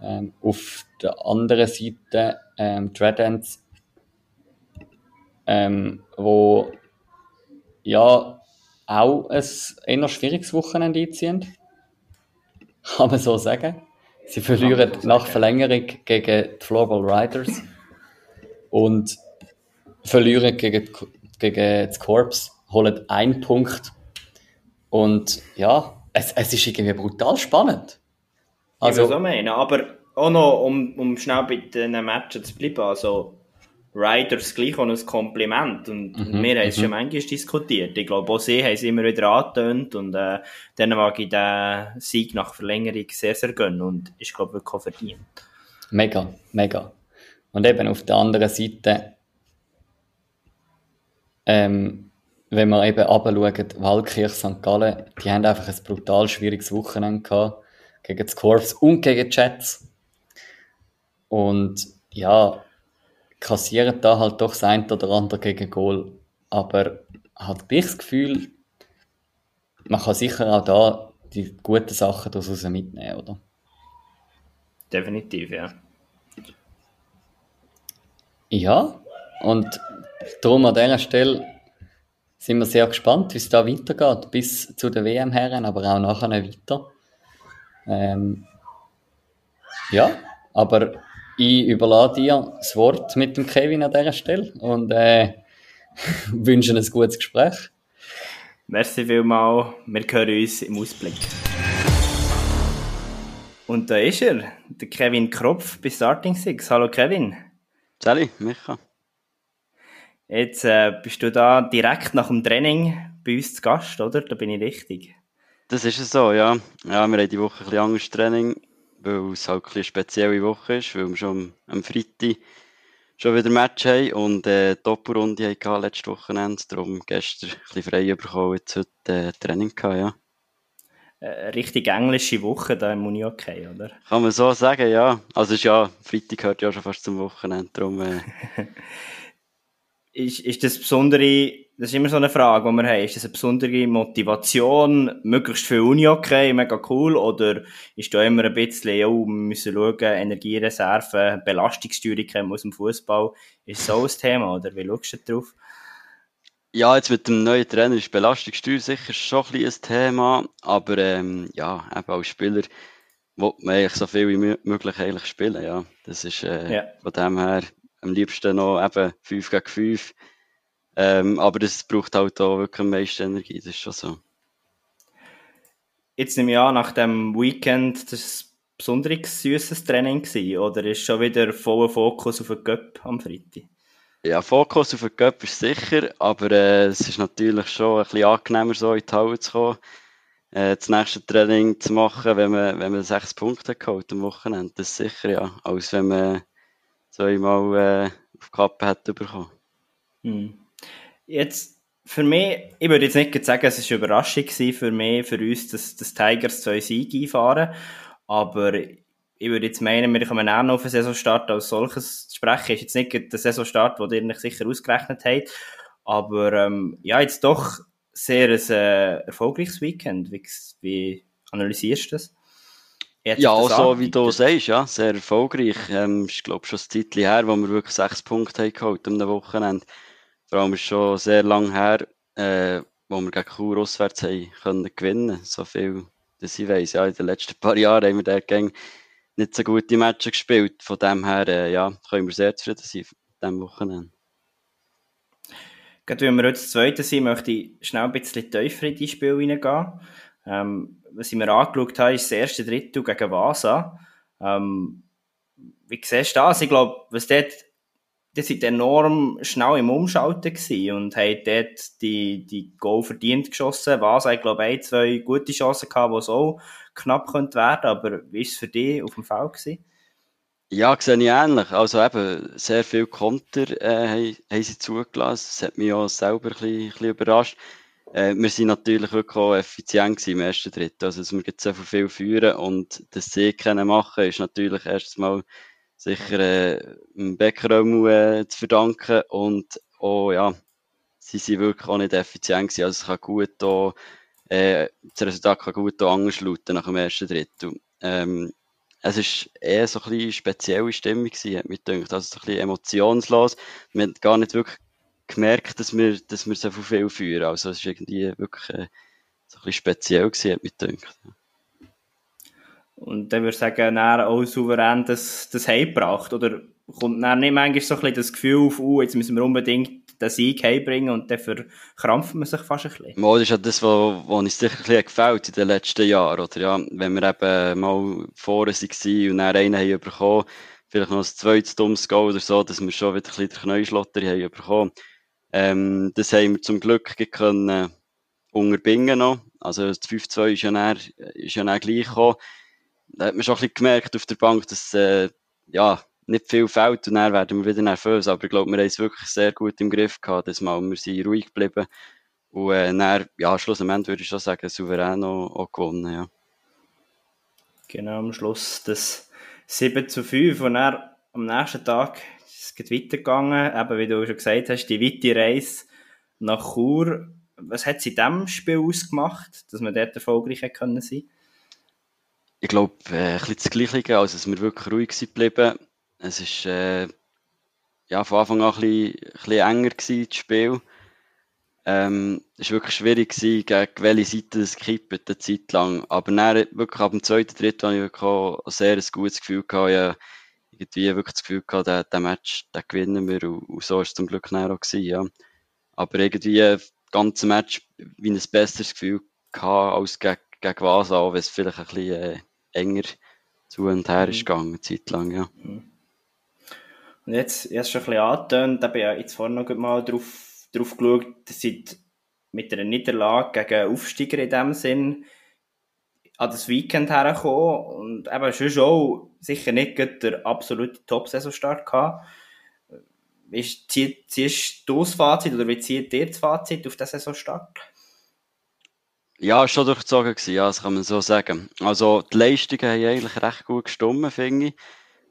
Ähm, auf der anderen Seite ähm, Dreadends, ähm, wo ja auch ein eher schwieriges Wochenende einziehen. Kann man so sagen. Sie verlieren so nach sagen. Verlängerung gegen die Floorball Riders und verlieren gegen, gegen das Corps, holen einen Punkt. Und ja, es, es ist irgendwie brutal spannend. Also, ich so meinen, aber auch noch, um, um schnell bei den Matchen zu bleiben, also Riders gleich auch ein Kompliment. Und mhm, wir haben es schon mhm. manchmal diskutiert. Ich glaube, auch sie haben es immer wieder angetönt und äh, dann mag ich den Sieg nach Verlängerung sehr, sehr gönnen und ist, glaube ich, wirklich auch verdient. Mega, mega. Und eben auf der anderen Seite, ähm, wenn wir eben runterschauen, Waldkirch, St. Gallen, die haben einfach ein brutal schwieriges Wochenende gehabt. Gegen die Corps und gegen die Jets. Und ja, kassieren da halt doch das eine oder andere gegen Goal. Aber hat ich das Gefühl, man kann sicher auch da die guten Sachen daraus mitnehmen, oder? Definitiv, ja. Ja, und darum an dieser Stelle sind wir sehr gespannt, wie es da weitergeht, bis zu der WM herren, aber auch nachher weiter. Ähm, ja, aber ich überlasse dir das Wort mit dem Kevin an dieser Stelle und äh, wünsche ein gutes Gespräch. Merci vielmals. Wir hören uns im Ausblick. Und da ist er, der Kevin Kropf bei Starting Six. Hallo Kevin. Sally, Micha. Jetzt äh, bist du da direkt nach dem Training bei uns zu Gast, oder? Da bin ich richtig. Das ist es so, ja. Ja, wir haben die Woche ein bisschen anderes Training weil es halt eine spezielle Woche ist, weil wir schon am Freitag schon wieder ein Match haben und äh, Doppelrunde hatten letztes Wochenende, darum gestern ein bisschen frei bekommen, jetzt heute äh, Training gehabt, ja. Äh, richtig englische Woche da im Uni-Okay, oder? Kann man so sagen, ja. Also ist ja, Freitag gehört ja schon fast zum Wochenende, darum... Äh... ist, ist das besondere das ist immer so eine Frage, die wir haben. Ist das eine besondere Motivation, möglichst viel Uni okay, mega cool, oder ist da immer ein bisschen, oh, wir müssen schauen, Energiereserven, Belastungssteuerung aus dem Fußball, ist so ein Thema, oder wie schaust du drauf? Ja, jetzt mit dem neuen Trainer ist Belastungssteuer sicher schon ein, ein Thema, aber ähm, ja, eben als Spieler will man eigentlich so viel wie möglich eigentlich spielen, ja. Das ist äh, ja. von dem her am liebsten noch eben 5 gegen 5 ähm, aber das braucht halt auch wirklich am meisten Energie, das ist schon so. Jetzt nehme ich an, nach dem Weekend, das war ein besonderes süßes Training gewesen, oder ist schon wieder voller Fokus auf den Cup am Freitag? Ja, Fokus auf den Cup ist sicher, aber äh, es ist natürlich schon ein bisschen angenehmer, so in die Halle zu kommen, äh, das nächste Training zu machen, wenn man, wenn man sechs Punkte geholt am Wochenende. Das ist sicher, ja, als wenn man zweimal äh, auf die Kappe hätte bekommen. Hm. Jetzt, für mich, ich würde jetzt nicht sagen, es war eine Überraschung für mich, für uns, dass, dass Tigers zwei Siege einfahren. Aber ich würde jetzt meinen, wir können auch noch auf einen Saisonstart als solches sprechen. Ist jetzt nicht der Saisonstart, den ihr sicher ausgerechnet habt. Aber ähm, ja, jetzt doch sehr ein äh, erfolgreiches Weekend. Wie, wie analysierst du das? Ja, das so wie du sagst, ja, sehr erfolgreich. Ähm, ich glaube schon ein Zeitchen her, wo wir wirklich sechs Punkte haben geholt am Wochenende. Vor allem ist schon sehr lange her, äh, wo wir gegen Chur auswärts haben können gewinnen. So viel, dass ich weiss. Ja, in den letzten paar Jahren haben wir dort nicht so gute Matches gespielt. Von dem her, äh, ja, können wir sehr zufrieden sein diesem Wochenende. Gerade wenn wir heute Zweite sind, möchte ich schnell ein bisschen tiefer in die Spiel hineingehen. Ähm, was ich mir angeschaut habe, ist das erste Drittel gegen Vasa. Ähm, wie siehst du das? Ich glaube, was dort die sind enorm schnell im Umschalten und haben dort die, die Goal verdient geschossen. Was, ich glaube, ein, zwei gute Chancen gehabt, die so knapp könnte werden. Aber wie war es für dich auf dem Feld gewesen? Ja, sehe ich ähnlich. Also eben, sehr viele Konter äh, haben, haben sie zugelassen. Das hat mich auch selber ein bisschen, ein bisschen überrascht. Äh, wir sind natürlich wirklich auch effizient im ersten Drittel. Also, dass wir jetzt so viel führen und das sie können machen, ist natürlich erstens mal sicher äh, dem Beckerömmel äh, zu verdanken und auch, ja, sie sind wirklich auch nicht effizient gewesen. Also es kann gut auch, äh, das Resultat kann gut auch anders lauten nach dem ersten Drittel. Ähm, es war eher so ein spezielle Stimmung gewesen, hat mich gedacht. Also so ein bisschen emotionslos. Man hat gar nicht wirklich gemerkt, dass wir, dass wir so viel führen. Also es war irgendwie wirklich äh, so ein bisschen speziell gewesen, hat mich gedacht. Und dann würde ich sagen, er auch souverän das, das heimgebracht. Oder kommt dann nicht manchmal so ein bisschen das Gefühl auf, uh, jetzt müssen wir unbedingt den Sieg heimbringen und dann verkrampft man sich fast ein bisschen. Mal, das ist ja das, was, was uns sicher ein bisschen gefällt in den letzten Jahren. Oder? Ja, wenn wir eben mal vorne waren und dann einen haben bekommen, vielleicht noch ein zweites dummes Goal oder so, dass wir schon wieder ein bisschen den Knäuschlotter haben bekommen. Ähm, das haben wir zum Glück können unterbinden noch. Also das 5-2 ist ja näher, ist ja näher gleich gekommen. Da hat man schon ein bisschen gemerkt auf der Bank, dass äh, ja, nicht viel fällt und dann werden wir wieder nervös. Aber ich glaube, wir haben es wirklich sehr gut im Griff gehabt, das Mal. Wir sind ruhig geblieben. Und äh, dann, ja, schlussendlich würde ich schon sagen, souverän auch, auch gewonnen, ja. Genau, am Schluss das 7 zu 5 und dann am nächsten Tag es weitergegangen, eben wie du schon gesagt hast, die weite Reise nach Chur. Was hat sie in diesem Spiel ausgemacht, dass man dort erfolgreich sein können Ich glaube, äh, ein bisschen das Gleiche, also dass wir wirklich ruhig sind geblieben. Es war äh, ja, von Anfang an ein bisschen, ein bisschen enger gewesen, das Spiel. Ähm, es war wirklich schwierig, gewesen, gegen welche Seite das kippen, eine Zeit lang. Aber dann, wirklich ab dem zweiten, dritten, hatte ich wirklich auch ein sehr gutes Gefühl gehabt. Ja, irgendwie wirklich das Gefühl gehabt, den, den Match, den gewinnen wir. Und, und so war es zum Glück auch gewesen, ja. Aber irgendwie, das ganze Match, wie ein besseres Gefühl gehabt, als gegen, gegen Vasa, auch wenn es vielleicht ein bisschen äh, enger zu und her ist mhm. gegangen, eine Zeit lang, ja. Mhm. Und jetzt, erst schon ein bisschen angetönt, da bin ich jetzt vorhin noch mal drauf darauf geschaut, dass mit einer Niederlage gegen Aufsteiger in dem Sinn an das Weekend hergekommen und eben schon schon sicher nicht der absolute Top-Saisonstart gehabt. Wie ziehst du das Fazit oder wie zieht ihr das Fazit auf den Saisonstart? Ja, schon durchgezogen gewesen, ja, das kann man so sagen. Also, die Leistungen haben eigentlich recht gut gestimmt, finde ich.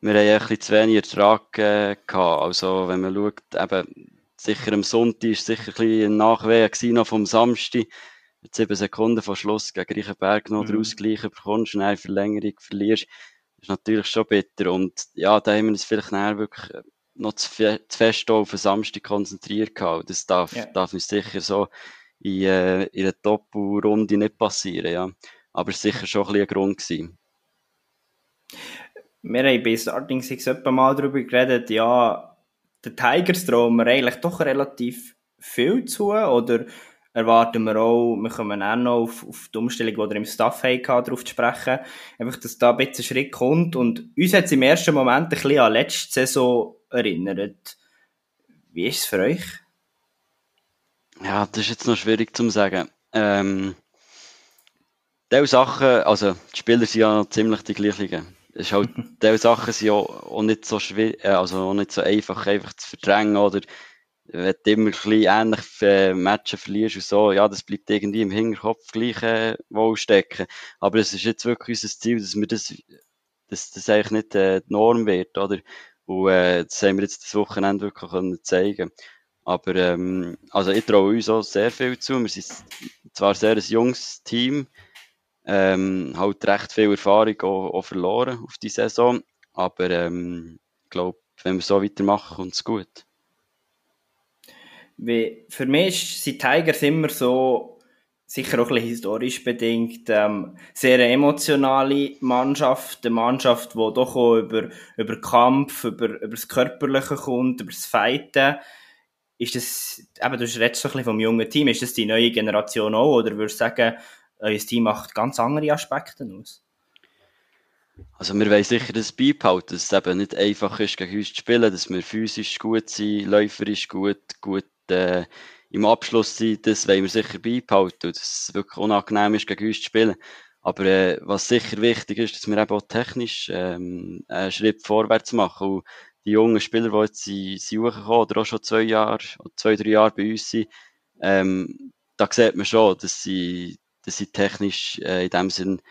Wir haben ein bisschen zu wenig Ertrag äh, gehabt. Also, wenn man schaut, eben, sicher am Sonntag war sicher ein bisschen ein Nachwehen noch vom Samstag. Mit sieben Sekunden vor Schluss gegen Reichenberg noch mhm. den Ausgleich bekommst eine Verlängerung verlierst, ist natürlich schon bitter. Und ja, da haben wir uns vielleicht nachher wirklich noch zu, zu fest auf den Samstag konzentriert gehabt. Das darf, ja. darf uns sicher so in, äh, in einer Top-Runde nicht passieren, ja. Aber es war sicher schon ein, bisschen ein Grund gewesen. Wir haben bei Starting Six etwa mal darüber geredet, ja, den Tigers trauen wir eigentlich doch relativ viel zu, oder erwarten wir auch, wir kommen auch noch auf, auf die Umstellung, die wir im Staff hatten, darauf zu sprechen, einfach, dass da ein bisschen Schritt kommt und uns hat es im ersten Moment ein bisschen an letzte Saison erinnert. Wie ist es für euch? Ja, das ist jetzt noch schwierig zu sagen. Ähm, diese Sachen, also die Spieler sind ja ziemlich die gleichen ist halt, diese Sachen sind auch, auch nicht so schwer, äh, also auch nicht so einfach, einfach zu verdrängen, oder wenn du immer ein bisschen ähnlich äh, Matches verlierst und so, ja, das bleibt irgendwie im Hinterkopf gleich äh, wohl stecken. Aber es ist jetzt wirklich unser Ziel, dass wir das, dass das eigentlich nicht äh, die Norm wird, oder? Und äh, das haben wir jetzt das Wochenende wirklich können zeigen Aber ähm, also ich traue uns auch sehr viel zu. Wir sind zwar sehr ein junges Team, ähm, halt recht viel Erfahrung auch, auch verloren auf die Saison. Aber ähm, ich glaube, wenn wir so weitermachen, kommt es gut. Wie, für mich sind Tigers immer so, sicher auch ein bisschen historisch bedingt, ähm, sehr emotionale Mannschaft, eine Mannschaft, die doch auch über, über Kampf, über, über das Körperliche kommt, über das Fighten. Ist das, eben, du redest so ein bisschen vom jungen Team, ist das die neue Generation auch, oder würdest du sagen, euer Team macht ganz andere Aspekte aus. Also wir wollen sicher das beibehalten, dass es eben nicht einfach ist, gegen uns zu spielen, dass wir physisch gut sind, läuferisch gut, gut äh, im Abschluss sind, das wollen wir sicher beibehalten und dass es wirklich unangenehm ist, gegen uns zu spielen. Aber äh, was sicher wichtig ist, dass wir eben auch technisch ähm, einen Schritt vorwärts machen und die jungen Spieler, die jetzt sind, sind hochgekommen oder auch schon zwei Jahre, zwei, drei Jahre bei uns sind, ähm, da sieht man schon, dass sie dass sie technisch äh, in dem Sinn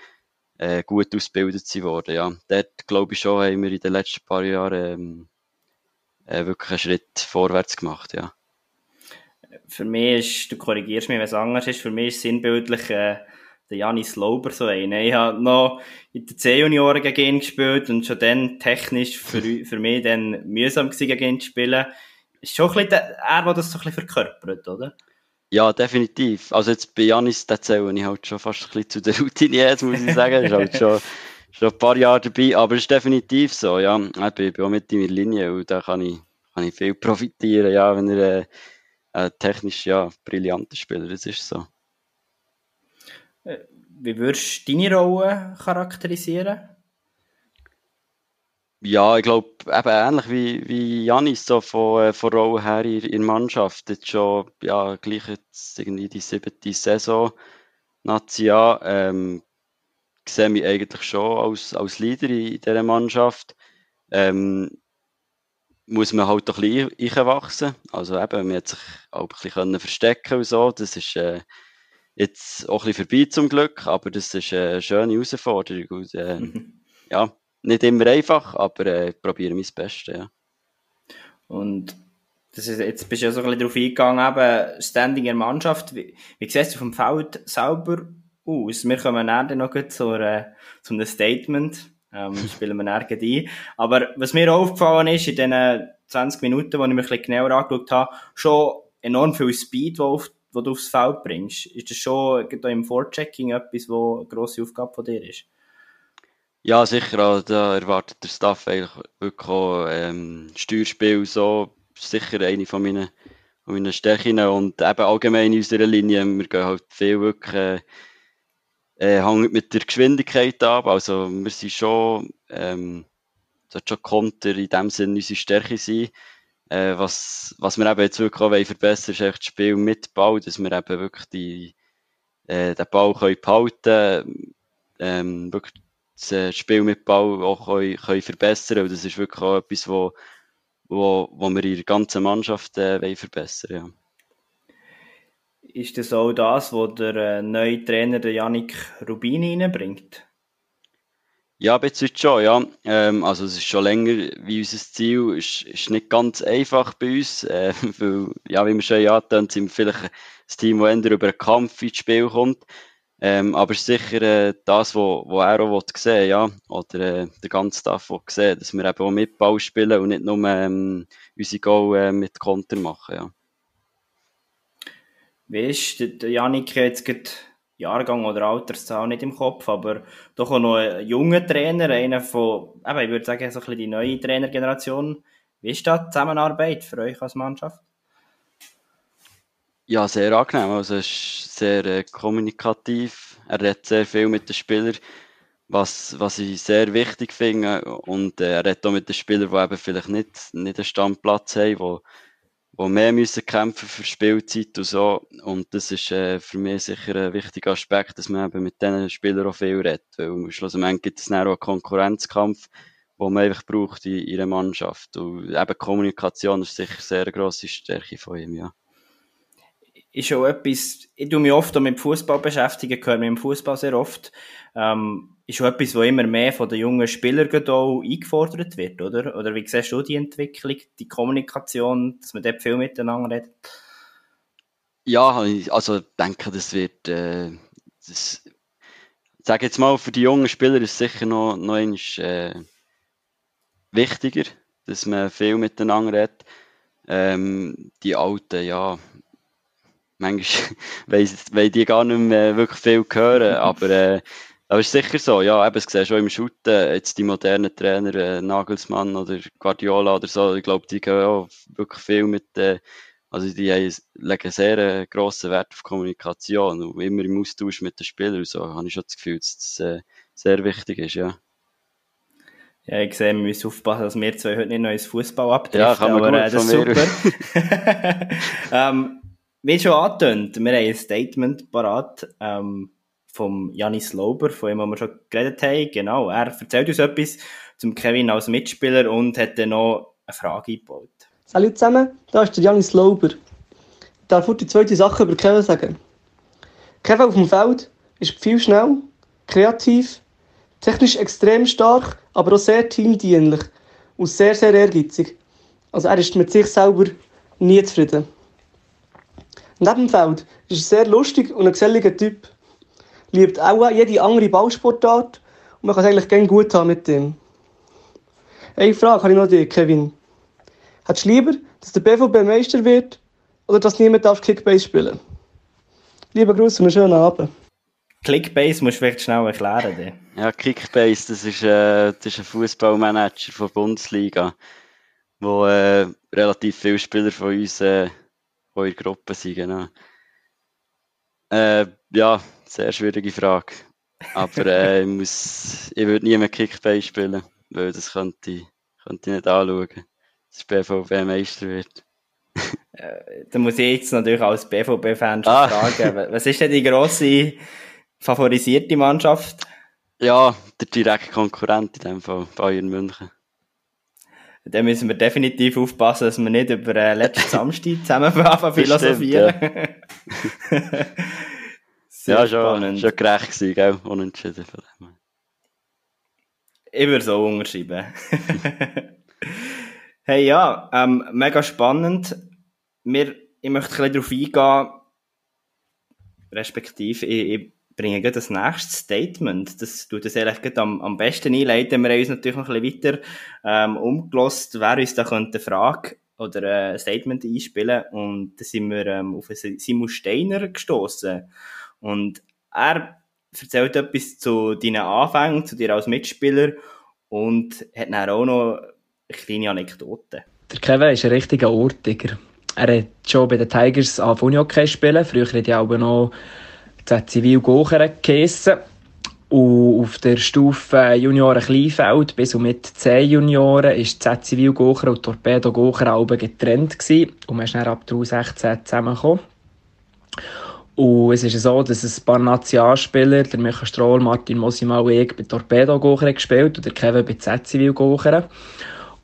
äh, gut ausgebildet sind worden. Ja. Dort glaube ich schon, haben wir in den letzten paar Jahren ähm, äh, wirklich einen Schritt vorwärts gemacht. Ja. Für mich ist, du korrigierst mich, wenn es anders ist, für mich ist sinnbildlich äh, der Janis Lauber so einer. Ich habe noch in den C-Junioren gegen ihn gespielt und schon dann technisch für, für mich dann mühsam gewesen, gegen ihn zu spielen. Ist schon ein bisschen der, er, der das so ein bisschen verkörpert, oder? Ja, definitiv. Also jetzt bei Janis, da zähle ich halt schon fast ein bisschen zu der Routine jetzt, muss ich sagen. ist halt schon, schon ein paar Jahre dabei, aber es ist definitiv so, ja. Ich bin, bin auch mit in meiner Linie und da kann ich, kann ich viel profitieren, ja, wenn er äh, äh, technisch, ja, brillanter Spieler, das ist so. Wie würdest du deine Rolle charakterisieren? Ja, ich glaube, eben ähnlich wie, wie Janis, so von, äh, von Rolle her in, in der Mannschaft. Jetzt schon, ja, gleich jetzt irgendwie die siebte Saison, Nazia, ähm, sehe mich eigentlich schon als, als Leader in, in dieser Mannschaft. Ähm, muss man halt ein bisschen einwachsen. Also eben, man hat sich auch ein bisschen verstecken und so. Das ist äh, jetzt auch ein bisschen vorbei zum Glück, aber das ist eine schöne Herausforderung. Und, äh, ja, nicht immer einfach, aber äh, ich probiere mein Bestes, ja. Und das ist, jetzt bist du ja so ein bisschen darauf eingegangen, eben Standing in der Mannschaft. Wie, wie siehst du vom Feld selber aus? Wir kommen dann noch zu, äh, zu einem Statement ähm, spielen wir nirgends ein. Aber was mir aufgefallen ist, in den 20 Minuten, wo ich mich ein bisschen genauer angeschaut habe, schon enorm viel Speed, wo, auf, wo du aufs Feld bringst. Ist das schon da im Vorchecking etwas, wo eine grosse Aufgabe von dir ist? Ja, sicher. Also, da erwartet der Staff eigentlich wirklich auch ähm, Steuerspiel so. Sicher eine von meinen, von meinen Stärken. Und eben allgemein in unserer Linie, wir gehen halt viel wirklich äh, äh, hängt mit der Geschwindigkeit ab. Also wir sind schon, ähm, sollte schon Konter in dem Sinne unsere Stärke sein. Äh, was, was wir eben jetzt wirklich auch verbessern wollen, ist das Spiel mit Ball, dass wir eben wirklich die, äh, den Ball können behalten ähm, wirklich das Spiel mit Ball auch können, können verbessern und das ist wirklich auch etwas, wo, wo, wo wir in der ganzen Mannschaft äh, verbessern wollen. Ja ist das auch das, was der äh, neue Trainer, der Yannick Rubini, reinbringt? Ja, ein bisschen schon, ja. Ähm, also es ist schon länger wie unser Ziel. Es ist, ist nicht ganz einfach bei uns, äh, weil, ja, wie wir schon ja dann sind wir vielleicht ein Team, das eher über einen Kampf ins Spiel kommt. Ähm, aber sicher äh, das, was er auch sehen will, ja. Oder äh, der ganze Staff will sehen, dass wir eben auch mit Ball spielen und nicht nur ähm, unsere Goal äh, mit Konter machen, ja. Wie ist der Janik jetzt gerade Jahrgang oder Alterszahl nicht im Kopf, aber doch auch noch ein junger Trainer, einer von, eben, ich würde sagen, so ein bisschen die neue Trainergeneration. Wie ist da die Zusammenarbeit für euch als Mannschaft? Ja, sehr angenehm. Also, er ist sehr äh, kommunikativ. Er redet sehr viel mit den Spielern, was, was ich sehr wichtig finde. Und äh, er redet auch mit den Spielern, die eben vielleicht nicht, nicht einen Standplatz haben, die die mehr müssen kämpfen für Spielzeit und so. Und das ist äh, für mich sicher ein wichtiger Aspekt, dass man eben mit diesen Spielern auch viel redet. Weil schlussendlich gibt es dann auch einen Konkurrenzkampf, den man einfach braucht in ihrer Mannschaft. Und eben Kommunikation ist sicher sehr eine grosse Stärke von ihm, ja. Ist auch etwas, ich tue mich oft auch mit Fußball beschäftigen, höre mich im Fußball sehr oft. Ähm, ist schon etwas, wo immer mehr von den jungen Spielern auch eingefordert wird, oder? Oder wie siehst du die Entwicklung, die Kommunikation, dass man dort viel miteinander redet? Ja, also ich denke, das wird, äh, das, sage jetzt mal, für die jungen Spieler ist es sicher noch, noch einmal, äh, wichtiger, dass man viel miteinander redet. Ähm, die Alten, ja, manchmal wollen die gar nicht mehr wirklich viel hören, aber äh, aber ist sicher so, ja, eben, es siehst schon im Shooten, jetzt die modernen Trainer, äh, Nagelsmann oder Guardiola oder so, ich glaube, die gehen auch wirklich viel mit, äh, also die haben, legen sehr äh, grossen Wert auf Kommunikation und immer im Austausch mit den Spielern und so, habe ich schon das Gefühl, dass das äh, sehr wichtig ist, ja. Ja, ich sehe, wir müssen aufpassen, dass wir zwei heute nicht noch ins Fußball abdriften, ja, kann man aber äh, das ist super. ähm, wie schon angetönt, wir haben ein Statement parat, ähm, vom Janis Lauber, von dem wir schon geredet haben. Genau, er erzählt uns etwas zum Kevin als Mitspieler und hat dann noch eine Frage eingebaut. Salut zusammen, da ist der Janis Lauber. Ich darf die zweite Sache über Kevin sagen. Kevin auf dem Feld ist viel schnell, kreativ, technisch extrem stark, aber auch sehr teamdienlich und sehr, sehr ehrgeizig. Also er ist mit sich selber nie zufrieden. Neben dem Feld ist er sehr lustig und ein geselliger Typ liebt auch jede andere Ballsportart und man kann es eigentlich gerne gut haben mit dem. Eine Frage habe ich noch dir, Kevin. Hättest du lieber, dass der BVB Meister wird oder dass niemand darf Kickbase spielen Lieber Gruß und einen schönen Abend. Kickbase musst du vielleicht schnell erklären. Dann. Ja, Kickbase, das ist, äh, das ist ein Fußballmanager von der Bundesliga, wo äh, relativ viele Spieler von uns äh, in der Gruppe sind. Genau. Äh, ja, sehr schwierige Frage. Aber äh, ich, muss, ich würde nie mehr Kickbase spielen, weil das könnte könnte ich nicht anschauen, dass BVB Meister wird. Äh, da muss ich jetzt natürlich als BVB-Fan ah. fragen, was ist denn die grosse favorisierte Mannschaft? Ja, der direkte Konkurrent in dem Fall, Bayern München. Da müssen wir definitiv aufpassen, dass wir nicht über äh, letzten Samstag zusammen philosophieren. Stimmt, ja, ja schon, schon gerecht gewesen, gell? Unentschieden von dem. Ich würde so unterschreiben. hey, ja, ähm, mega spannend. Wir, ich möchte ein bisschen darauf eingehen, respektive, ich, ich bringe gleich das nächste Statement. Das tut das ehrlich am, am besten einleiten. Wir haben uns natürlich noch ein bisschen weiter ähm, umgelost, wer uns da könnte eine Frage oder äh, ein Statement einspielen und da sind wir ähm, auf Simon Steiner gestoßen und er erzählt etwas zu deinen Anfängen, zu dir als Mitspieler und hat dann auch noch eine kleine Anekdote. Der Kevin ist ein richtiger Ortiger. Er hat schon bei den Tigers auf Unihockey spielen. Früher hat er auch noch Zivil Gocheren geheissen. Und auf der Stufe Junioren Kleinfeld bis und mit 10 Junioren Z Zivil Gocheren und Torpedo Gocheren getrennt gewesen. Und man ist dann ab der U16 zusammengekommen. Und es ist so, dass ein paar Nationalspieler, der Michael Stroll, Martin Mosima und ich, bei Torpedo Gocheren gespielt und der Kevin bei Zivil Gocheren.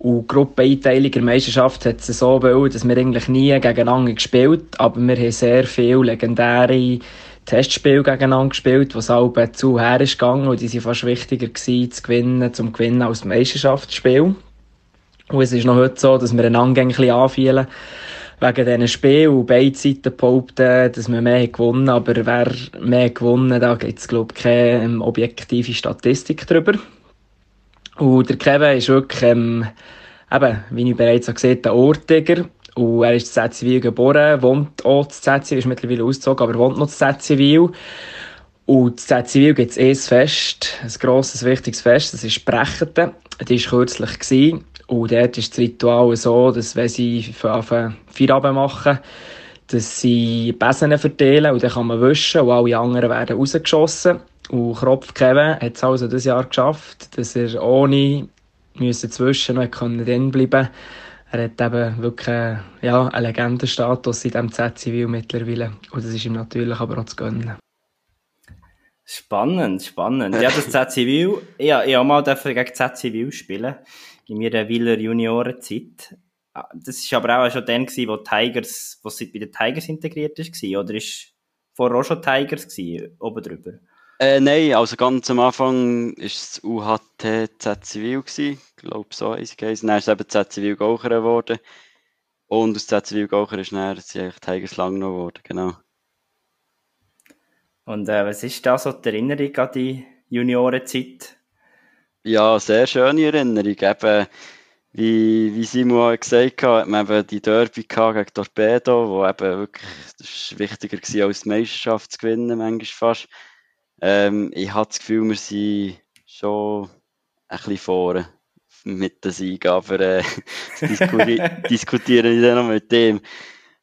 Und die Gruppeneinteilung der Meisterschaft hat es so wollen, dass wir eigentlich nie gegeneinander gespielt aber wir haben sehr viele legendäre Testspiele gegeneinander gespielt, was auch zu her ist gegangen und die waren fast wichtiger gewesen, zu gewinnen, zum Gewinnen als Meisterschaftsspiel. Und es ist noch heute so, dass wir einander ein bisschen anfühlen wegen diesen Spielen und beide Seiten behaupten, dass wir mehr gewonnen aber wer mehr gewonnen da gibt es, glaube ich, keine objektive Statistik darüber. Und der Kevin ist wirklich, ähm, eben, wie ich bereits gesagt habe, ein Ortiger. Und er ist in Zivil geboren, wohnt auch in Zivil, ist mittlerweile ausgezogen, aber wohnt noch in Zivil. Und in Zivil gibt es eh ein Fest, ein grosses, wichtiges Fest, das ist Brechete. Die war kürzlich. Gewesen. Und dort ist das Ritual so, dass wenn sie Feierabend machen, dass sie Besen verteilen und dann kann man wischen und alle anderen werden rausgeschossen. Und Kropf Kevin hat es also dieses Jahr geschafft, dass er ohne müssen zwischen drin bleiben Er hat eben wirklich ja, einen Legendenstatus in diesem Z-Zivil mittlerweile. Und das ist ihm natürlich aber auch zu gönnen. Spannend, spannend. Ja, das Z-Zivil, ja, ich habe mal gegen Z-Zivil spielen in meiner Wieler Juniorenzeit. Ah, das war aber auch schon dann, gewesen, wo Tigers, wo sie bei den Tigers integriert war, oder ist vorher auch schon Tigers oben drüber? Äh, nein, also ganz am Anfang war es UHT Z Zivil, ich glaube so ist es Dann ist es eben Z Zivil Gaucher geworden. Und aus Z Zivil Gaucher ist dann eigentlich Tigers lang noch geworden, genau. Und äh, was ist da so die Erinnerung an die Juniorenzeit? Ja, sehr schöne Erinnerung. Eben, wie, wie Simon gesagt hat, hat man eben die Derby gegen Torpedo, wo eben wirklich, das war wichtiger gewesen, als die Meisterschaft zu gewinnen, manchmal fast. Ähm, ich habe das Gefühl, wir sind schon ein bisschen vorne mit den Sieg, aber äh, diskuti diskutieren ich dann noch mit dem.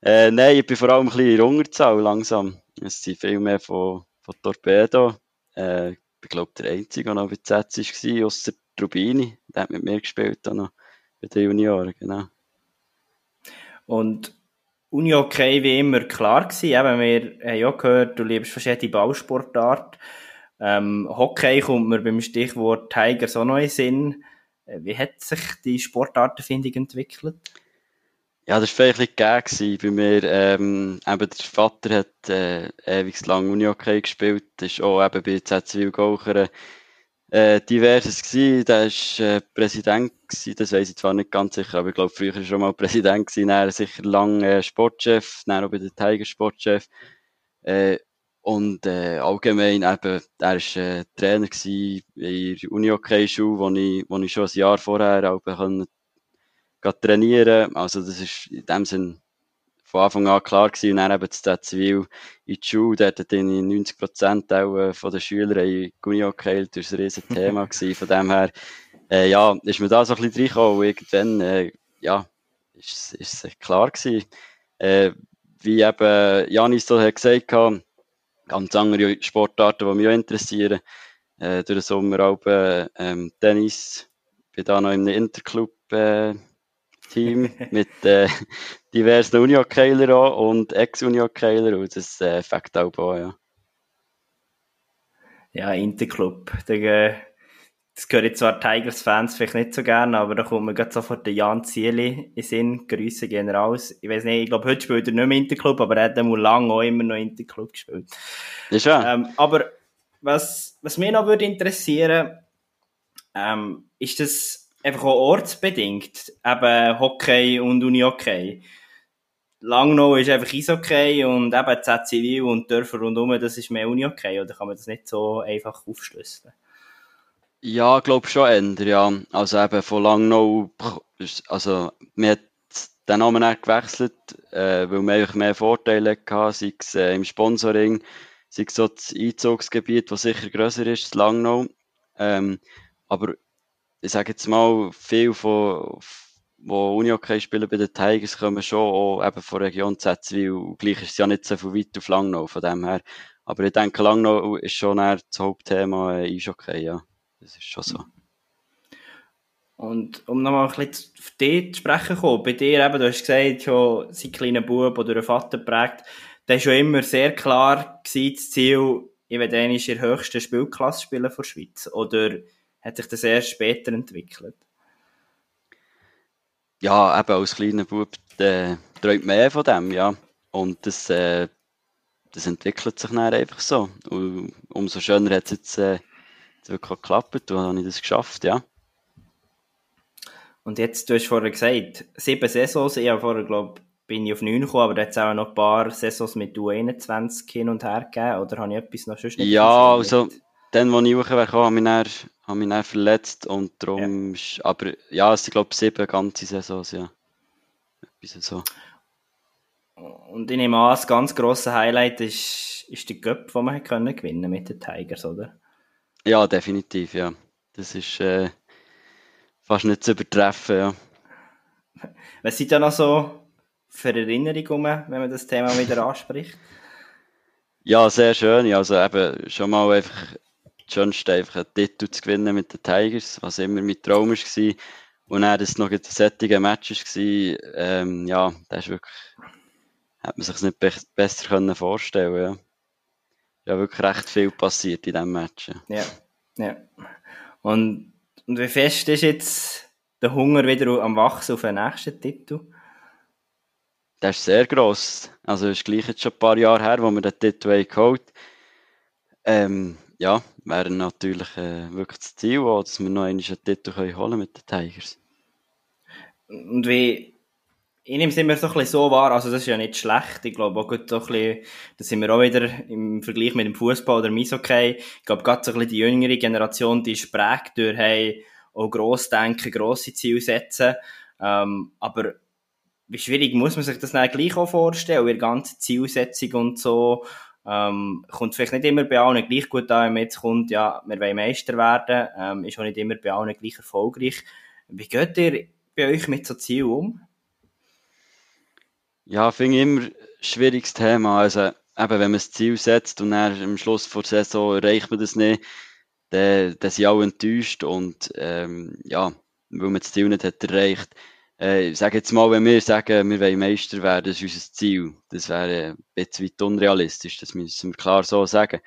Äh, nein, ich bin vor allem ein bisschen in der Unterzahl langsam. Es sind viel mehr von, von Torpedo. Äh, ich glaube, der Einzige, der noch bei Z war, außer Rubini. Der hat mit mir gespielt, dann noch bei den Junioren, genau. Und Uni okay wie immer klar gewesen. Eben, wir haben ja gehört, du liebst verschiedene Ballsportarten. Ähm, Hockey kommt mir beim Stichwort Tiger so neu in Sinn. Äh, wie hat sich die Sportartenfindung entwickelt? Ja, das war vielleicht gegeben bei mir. Ähm, eben der Vater hat äh, ewig lang Uni-Hockey gespielt, ist auch eben bei ZZW Gauchern äh, diverses gewesen. Der war äh, Präsident gewesen, das weiß ich zwar nicht ganz sicher, aber ich glaube, früher er schon mal Präsident gewesen, dann sicher lange äh, Sportchef, dann auch bei den Tiger Sportchef. Äh, und äh, allgemein eben, er war äh, Trainer in der Uni-Hockey-Schule, wo ich, wo ich schon ein Jahr vorher auch können, trainieren Also das ist in dem Sinn von Anfang an klar gewesen. Und dann eben zu Zivil in die Schule, dort hat 90 Prozent äh, von den Schülern in Gunio geheilt. Das war ein riesen Thema gewesen. Von dem her, äh, ja, ist mir da so ein bisschen reingekommen. Irgendwann, äh, ja, ist, ist es klar gewesen. Äh, wie eben Janis so hat gesagt hat, ganz andere Sportarten, die mich auch interessieren. Äh, durch den Sommer auch äh, ähm, Tennis, bin da noch in einem Interclub Team äh, mit äh, diversen Uni-Hockeyler und Ex-Uni-Hockeyler und das äh, fängt auch an, ja. Ja, Interclub. Der, das gehören zwar Tigers-Fans vielleicht nicht so gerne, aber da kommt mir gerade sofort der Jan Zieli in Sinn. Grüße gehen raus. Ich weiß nicht, ich glaube, heute spielt er nicht mehr Interclub, aber er hat dann lange auch immer noch Interclub gespielt. Ja, schon. Ähm, aber was, was mich noch würde interessieren, ähm, ist das einfach auch ortsbedingt, eben Hockey und Uni-Hockey. Langnau ist einfach Eishockey und eben ZCW und Dörfer rundherum, das ist mehr Uni-Hockey, oder kann man das nicht so einfach aufschlüsseln? Ja, ich glaube schon eher, ja. Also eben von Langnau, also wir hat den Namen auch gewechselt, äh, weil wir eigentlich mehr Vorteile hatten, sei es äh, im Sponsoring, sei es so das Einzugsgebiet, das sicher grösser ist, das Langnau. Ähm, aber ich sage jetzt mal, viel von, wo Unihockey spielen bei den Tigers, kommen schon auch eben von der Region Zetzwil. Gleich ist es ja nicht so viel weit auf Langnau von dem her. Aber ich denke, Langnau ist schon das Hauptthema äh, Eishockey, ja. Das ist schon so. Und um nochmal ein bisschen auf dich zu sprechen zu kommen, bei dir eben, du hast gesagt, schon sein kleiner Bub oder ein Vater prägt, war schon immer sehr klar gewesen, das Ziel, ich werde in der höchsten Spielklasse spielen von der Schweiz. Oder hat sich das erst später entwickelt? Ja, eben als kleiner Bub äh, träumt mehr von dem, ja. Und das, äh, das entwickelt sich dann einfach so. Und umso schöner hat es jetzt, äh, jetzt wirklich geklappt und habe ich das geschafft, ja. Und jetzt, du hast vorher gesagt, sieben Saisons, ich habe vorher, glaube bin ich auf neun gekommen, aber da hat es auch noch ein paar Saisons mit U21 hin und her gegeben, oder habe ich etwas noch sonst nicht Ja, also, dann, wo ich hoch wäre, habe ich dann, habe mich dann verletzt und darum, ja. aber ja, es sind, glaube ich, sieben ganze Saisons, ja. Etwas so. Und ich nehme an, das ganz grosse Highlight ist, ist der Cup, den man können gewinnen mit den Tigers, oder? Ja, definitiv, ja. Das ist äh, fast nicht zu übertreffen, ja. Was sind da noch so für Erinnerungen, wenn man das Thema wieder anspricht? Ja, sehr schön. Also eben schon mal einfach Schönste, einfach einen Titel zu gewinnen mit den Tigers, was immer mein Traum war. Und dass es noch ein sättiger Match war, ähm, ja, das ist wirklich, hat man sich nicht be besser können vorstellen ja. Ja, wirklich recht viel passiert in diesem Match. Ja, ja. Und, und wie fest ist jetzt der Hunger wieder am Wachsen auf den nächsten Titel? Der ist sehr gross. Also, es ist gleich jetzt schon ein paar Jahre her, wo wir den Titel geholt ähm, ja, wäre natürlich äh, wirklich das Ziel, auch, dass wir noch einen Titel können holen mit den Tigers. Und wie, ich nehme es immer so so wahr, also das ist ja nicht schlecht, ich glaube auch gut so bisschen, da sind wir auch wieder im Vergleich mit dem Fußball oder dem Eishockey, ich glaube gerade so ein bisschen die jüngere Generation, die ist prägt durch, hey, auch gross denken, grosse Ziele setzen, ähm, aber wie schwierig muss man sich das dann gleich auch vorstellen, ihre ganze Zielsetzung und so, ähm, kommt vielleicht nicht immer bei allen gleich gut an, wenn man jetzt kommt, ja, wir wollen Meister werden, ähm, ist auch nicht immer bei allen gleich erfolgreich. Wie geht ihr bei euch mit so Zielen um? Ja, finde ich immer ein schwieriges Thema. Also, eben, wenn man das Ziel setzt und dann am Schluss der Saison erreicht man das nicht, dann, dann sind alle enttäuscht und, ähm, ja, weil man das Ziel nicht hat erreicht äh, ich sage jetzt mal, wenn wir sagen, wir wollen Meister werden, das ist unser Ziel. Das wäre bisschen weit unrealistisch, das müssen wir klar so sagen.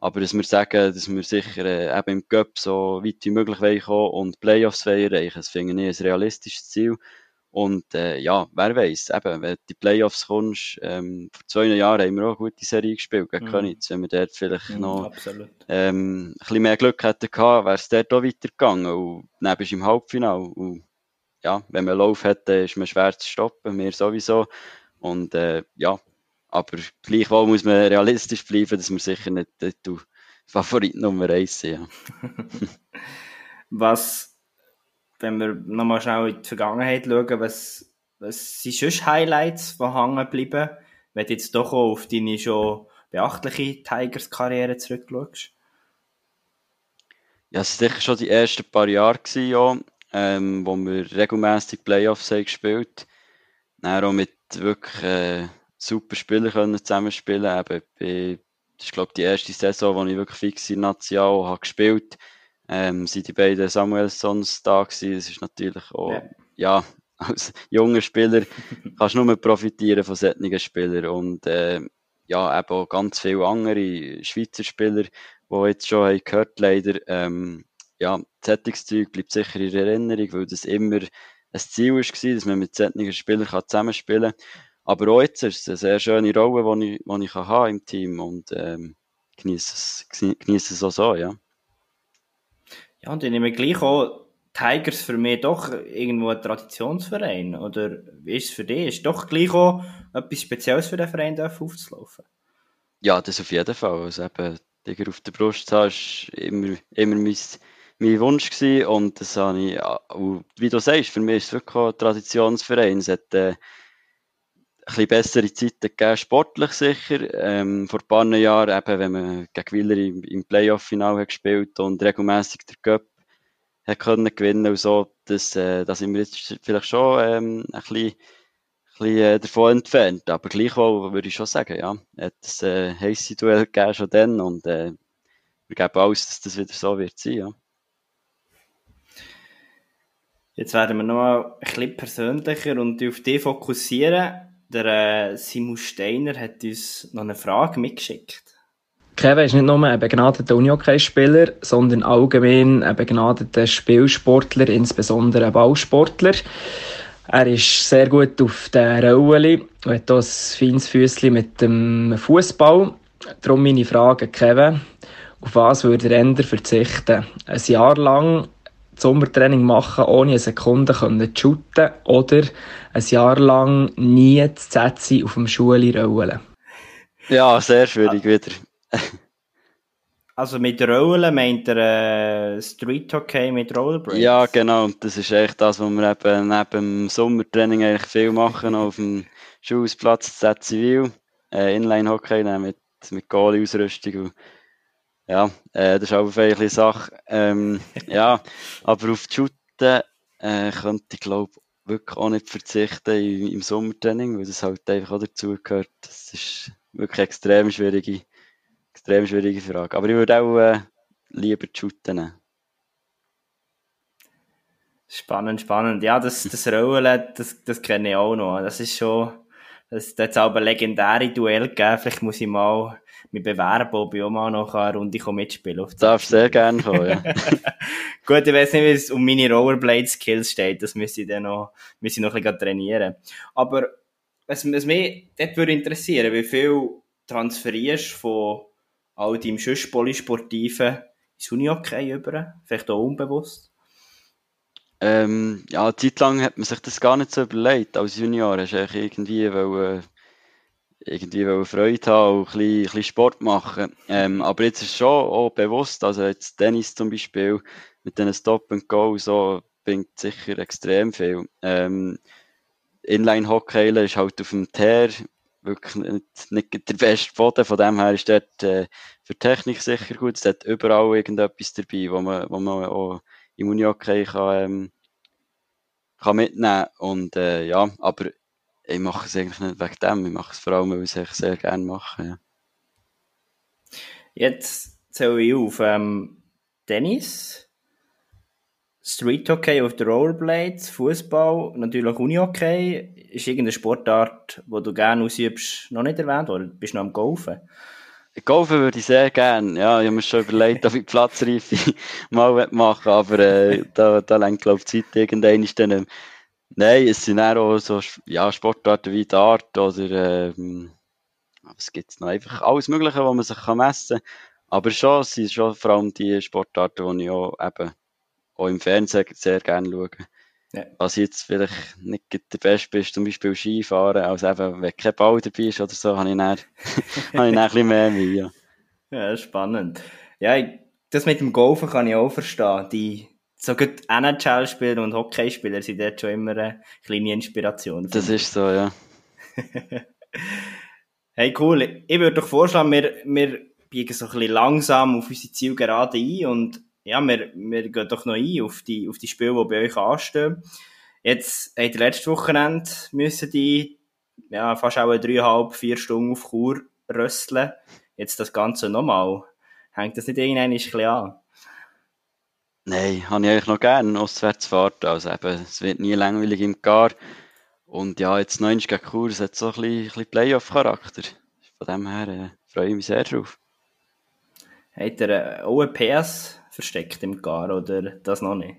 Aber dass wir sagen, dass wir sicher äh, eben im Cup so weit wie möglich wollen kommen und Playoffs wollen erreichen, das finde ich ein realistisches Ziel. Und äh, ja, wer weiß, eben, wenn du die Playoffs kommst, ähm, vor zwei Jahren haben wir auch eine gute Serie gespielt gegen mhm. Königs. Wenn wir dort vielleicht mhm, noch ähm, ein bisschen mehr Glück hätten gehabt, wäre es dort auch weitergegangen. Und dann bist du im Halbfinale. Und ja, wenn man Lauf hat, ist man schwer zu stoppen, mir sowieso. Und äh, ja, aber gleichwohl muss man realistisch bleiben, dass wir sicher nicht der Favorit Nummer 1 sind. Ja. was, wenn wir nochmal schnell in die Vergangenheit schauen, was, was sind sonst Highlights, die hängen bleiben, wenn du jetzt doch auch auf deine schon beachtliche Tigers-Karriere zurückschaust? Ja, es waren sicher schon die ersten paar Jahre, gewesen, ja ähm, wo wir regelmäßig Playoffs haben gespielt. Dann auch mit wirklich äh, super Spielern können zusammenspielen. Eben, bei, das ist glaube ich die erste Saison, wo ich wirklich fix in National habe gespielt. Ähm, sind die beiden Samuelsons da gewesen. Das ist natürlich auch, ja. ja, als junger Spieler kannst du nur profitieren von solchen Spielern und äh, ja, eben auch ganz viele andere Schweizer Spieler, die jetzt schon haben gehört leider, ähm, ja, Zettungszeug bleibt sicher in Erinnerung, weil das immer ein Ziel war, dass man mit solchen Spielern zusammenspielen kann. Aber auch jetzt ist es eine sehr schöne Rolle, die ich, die ich kann im Team und ähm, genieße es, genieße es auch so, ja. Ja, und ich nehme gleich auch Tigers für mich doch irgendwo ein Traditionsverein. Oder wie ist es für dich? Ist doch gleich auch etwas Spezielles für den Verein aufzulaufen? Ja, das auf jeden Fall. Also eben, Tiger auf der Brust zu haben, war immer, immer mein, mein Wunsch gewesen. Und das habe ich, wie du sagst, für mich ist es wirklich ein Traditionsverein. Es hat äh, ein bisschen bessere Zeiten gegeben, sportlich sicher. Ähm, vor ein paar Jahren, eben, wenn man gegen Willer im, im Playoff-Final gespielt und regelmäßig der Cup hat können gewinnen und so, dass, äh, da sind wir jetzt vielleicht schon ähm, ein bisschen, bisschen äh, davon entfernt. Aber gleichwohl würde ich schon sagen, ja, hat es äh, heisse Duell gegeben schon dann und äh, wir geben alles, dass das wieder so wird sein, ja. Jetzt werden wir noch mal ein bisschen persönlicher und auf dich fokussieren. Der äh, Simon Steiner hat uns noch eine Frage mitgeschickt. Kevin ist nicht nur ein begnadeter Unihockey-Spieler, sondern allgemein ein begnadeter Spielsportler, insbesondere ein Ballsportler. Er ist sehr gut auf der Rollen und hat auch ein feines Füßchen mit dem Fußball. Darum meine Frage, Kevin, auf was würde er verzichten? Ein Jahr lang Sommertraining machen, ohne eine Sekunde zu shooten oder ein Jahr lang nie zu Sätze auf dem Schule rollen? Ja, sehr schwierig wieder. Also mit Rollen meint er äh, Street Hockey mit Rollerblades? Ja, genau. Das ist echt das, was wir eben neben dem Sommertraining eigentlich viel machen, auf dem Schulsplatz Z Zivil. Äh, Inline Hockey mit, mit Goalie-Ausrüstung. Ja, äh, das ist auch eine Sache. Ähm, ja, aber auf die Shooten äh, könnte ich glaube wirklich auch nicht verzichten im, im Sommertraining, weil das halt einfach auch dazugehört. Das ist wirklich extrem schwierige extrem schwierige Frage. Aber ich würde auch äh, lieber shooten. Spannend, spannend. Ja, das, das Rollen, das, das kenne ich auch noch. Das ist schon, das, das hat aber legendäre Duell gegeben. Vielleicht muss ich mal mich bewerben, ob ich auch mal noch eine Runde mitspielen kann. Darfst sehr gerne kommen, ja. Gut, ich weiß nicht, wie es um meine Rollerblade-Skills steht. Das müsste ich dann noch, müsste ich noch ein bisschen trainieren. Aber was, was mich dort würde interessieren, wie viel transferierst von all deinem sonst Polysportiven ins Unihockey über? Vielleicht auch unbewusst? Ähm, ja, eine Zeit lang hat man sich das gar nicht so überlegt. Als Junior hast du irgendwie, weil, irgendwie Freude haben und ein bisschen, Sport machen. Ähm, aber jetzt ist schon auch bewusst, also jetzt Tennis zum Beispiel mit diesen Stop and Go so bringt sicher extrem viel. Ähm, Inline-Hockey ist halt auf dem Teer wirklich nicht, nicht der beste Boden. Von dem her ist dort äh, für Technik sicher gut. Es hat überall irgendetwas dabei, wo man, wo man auch im Unihockey kann, ähm, kann mitnehmen Und äh, ja, aber ich mache es eigentlich nicht wegen dem. Ich mache es vor allem, weil ich es sehr gerne mache. Ja. Jetzt zähle ich auf ähm, Tennis. Street Hockey auf der Rollerblades, Fußball, natürlich Unihockey. Ist irgendeine Sportart, die du gerne ausübst, noch nicht erwähnt oder bist du noch am Golfen? Golfen würde ich sehr gerne. Ja, ich habe mir schon überlegt, ob ich Platzreife mal machen aber äh, da, da lenkt, glaube ich, die Zeit irgendwann ist dann. Ähm, nein, es sind auch so ja, Sportarten wie Dart oder ähm, was gibt es noch? Einfach alles Mögliche, was man sich messen kann. Aber schon, es sind schon vor allem die Sportarten, die ich auch eben auch im Fernsehen sehr gerne schauen. Ja. Was jetzt vielleicht nicht der Beste bist, zum Beispiel Skifahren, also eben, wenn kein Ball dabei ist oder so, habe ich dann, habe ich dann ein bisschen mehr Mühe. Ja. ja, spannend. Ja, das mit dem Golfen kann ich auch verstehen. Die so gut NHL-Spieler und Hockeyspieler sind dort schon immer eine kleine Inspiration. Das ist so, ja. hey, cool. Ich würde doch vorschlagen, wir, wir biegen so ein bisschen langsam auf unsere Zielgerade ein und ja, wir, wir gehen doch noch ein auf die, auf die Spiele, die bei euch anstehen. Jetzt, habt ihr letzte Wochenende müssen die, ja, fast auch dreieinhalb, vier Stunden auf Chur rösteln. Jetzt das Ganze nochmal. Hängt das nicht irgendwann ein bisschen an? Nein, habe ich eigentlich noch gerne Auswärtsfahrten. Also eben, es wird nie langweilig im Gar. Und ja, jetzt 90 gegen Chur, es hat so ein bisschen, bisschen Playoff-Charakter. Von dem her äh, freue ich mich sehr drauf. Hat er äh, auch ein PS versteckt im Gar oder das noch nicht?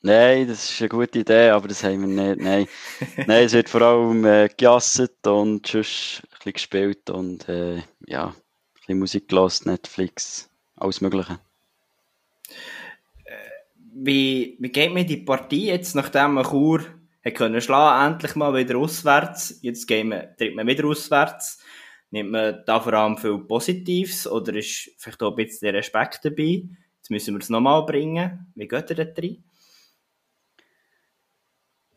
Nein, das ist eine gute Idee, aber das haben wir nicht. Nein, Nein es wird vor allem äh, gejasset und sonst ein bisschen gespielt und äh, ja, ein bisschen Musik gelassen, Netflix, alles Mögliche. Wie, wie geht mir die Partie jetzt, nachdem man Chur hat können schlagen, endlich mal wieder auswärts? Jetzt gehen wir, tritt man wieder auswärts. Nimmt man da vor allem viel Positives oder ist vielleicht auch ein bisschen Respekt dabei? Jetzt müssen wir es nochmal bringen. Wie geht ihr da drin?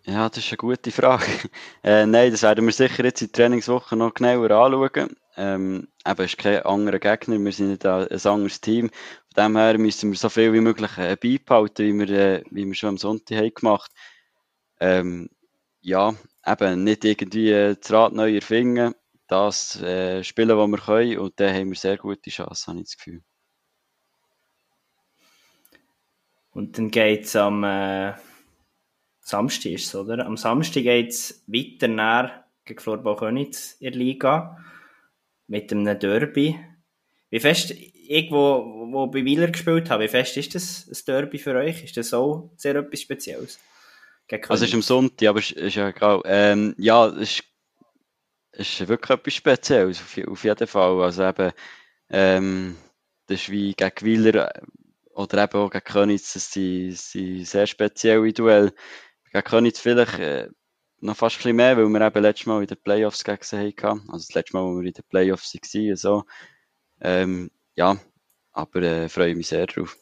Ja, das ist eine gute Frage. Äh, nein, das werden wir sicher jetzt in der Trainingswoche noch genauer anschauen. Ähm, eben, ist kein anderer Gegner, wir sind nicht ein, anderes Team. Von dem her müssen wir so viel wie möglich äh, beibehalten, wie wir, äh, wie wir schon am Sonntag haben gemacht ähm, Ja, eben, nicht irgendwie äh, das Rad neu erfinden, das äh, spielen, was wir können und dann haben wir sehr gute Chancen, habe ich das Gefühl. Und dann geht es am... Äh Samstag oder? Am Samstag geht es weiter nach gegen Florbau Könitz in der Liga mit einem Derby. Wie fest, ich, wo, wo bei Wieler gespielt habe, wie fest ist das ein Derby für euch? Ist das auch sehr etwas Spezielles? Also es ist am Sonntag, aber es ist ja egal. Ähm, ja, es ist, ist wirklich etwas Spezielles, auf, auf jeden Fall. Also eben, ähm, das ist wie gegen Wieler äh, oder eben auch gegen Könitz, das sind, sind sehr spezielle Duelle gegen Königs vielleicht äh, noch fast ein bisschen mehr, weil wir eben letztes Mal in den Playoffs gegen sie hatten. Also das letzte Mal, wo wir in den Playoffs waren. So. Ähm, ja, aber äh, freue mich sehr drauf.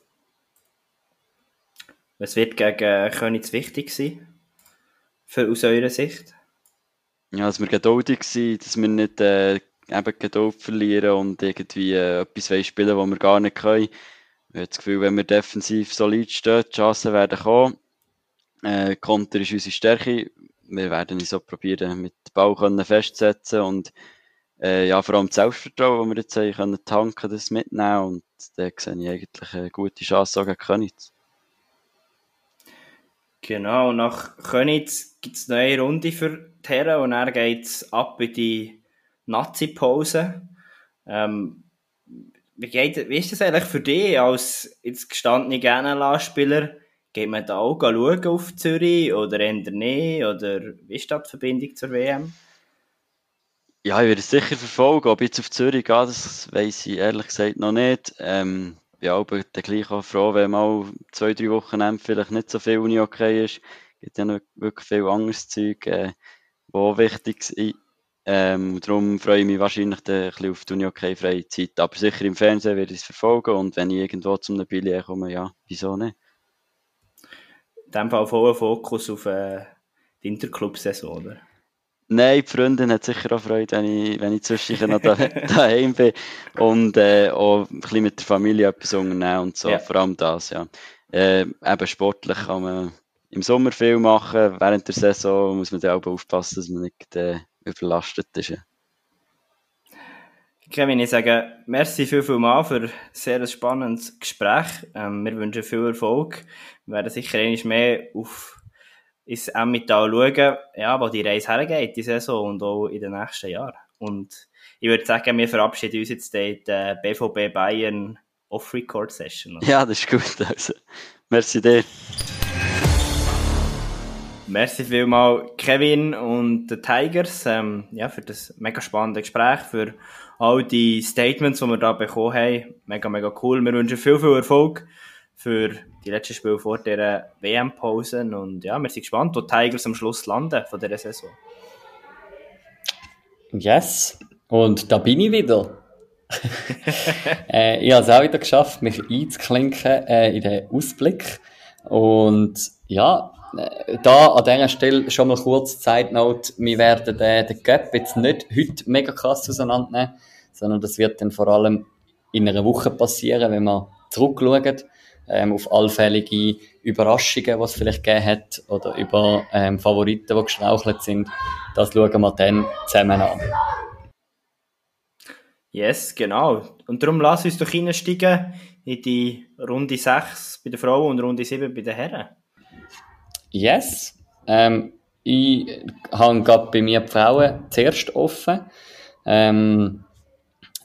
Was wird gegen Königs wichtig sein? Für, aus eurer Sicht? Ja, dass wir geduldig sind, dass wir nicht äh, eben Geduld verlieren und irgendwie äh, etwas spielen, was wir gar nicht können. Ich habe das Gefühl, wenn wir defensiv solid stehen, die Chancen werden kommen. Äh, Konter ist unsere Stärke. Wir werden uns so probieren, mit dem Ball können und äh, ja, vor allem das Selbstvertrauen, das wir jetzt haben, können tanken, das mitnehmen und da sehe ich eigentlich eine gute Chance gegen Könitz. Genau, nach Könitz gibt es eine neue Runde für die Herren und dann geht ab in die Nazi-Pause. Ähm, wie, geht, wie ist das eigentlich für dich als jetzt gestandene GNLA-Spieler? Geht man da auch schauen auf Zürich oder eher nicht? Oder wie ist da die Verbindung zur WM? Ja, ich werde es sicher verfolgen. Ob ich jetzt auf Zürich gehe, das weiß ich ehrlich gesagt noch nicht. Ähm, ja, aber dann gleich auch froh, wenn mal zwei, drei Wochen vielleicht nicht so viel Uni okay ist. Es gibt ja noch wirklich viel anderes Zeug, äh, wo wichtig ist. Ähm, darum freue ich mich wahrscheinlich ein bisschen auf die Uni okay freie Zeit. Aber sicher im Fernsehen werde ich es verfolgen und wenn ich irgendwo zum Billy komme, ja, wieso nicht? In dem Fall vollen Fokus auf äh, die Interclub-Saison, oder? Nein, die Freundin hat sicher auch Freude, wenn ich, wenn ich zwischendurch noch da, daheim bin und äh, auch ein bisschen mit der Familie etwas unternehmen und so. Ja. Vor allem das, ja. Äh, eben sportlich kann man im Sommer viel machen, während der Saison muss man dann auch aufpassen, dass man nicht äh, überlastet ist. Ja. Kevin, ich sage merci viel, viel mal für ein sehr spannendes Gespräch. Ähm, wir wünschen viel Erfolg. Wir werden sicher einmal mehr auf ins Emmental schauen, ja, wo die Reise hergeht, die Saison und auch in den nächsten Jahren. Und ich würde sagen, wir verabschieden uns jetzt in der BVB Bayern Off-Record-Session. Ja, das ist gut. Also, merci dir. Merci vielmal Kevin und den Tigers ähm, ja, für das mega spannende Gespräch, für all die Statements, die wir da bekommen haben. Mega, mega cool. Wir wünschen viel, viel Erfolg für die letzten Spiele vor dieser WM-Pause. Und ja, wir sind gespannt, wo die Tigers am Schluss landen von dieser Saison. Yes. Und da bin ich wieder. äh, ich habe es auch wieder geschafft, mich einzuklinken äh, in den Ausblick. Und ja, da an dieser Stelle schon mal kurz Zeitnote. Wir werden den, den Gap jetzt nicht heute mega krass auseinandernehmen sondern das wird dann vor allem in einer Woche passieren, wenn man zurückschauen ähm, auf allfällige Überraschungen, die es vielleicht gegeben hat, oder über ähm, Favoriten, die gestrauchelt sind. Das schauen wir dann zusammen an. Yes, genau. Und darum lass uns doch reinsteigen in die Runde 6 bei den Frauen und Runde 7 bei den Herren. Yes. Ähm, ich habe gerade bei mir die Frauen zuerst offen. Ähm,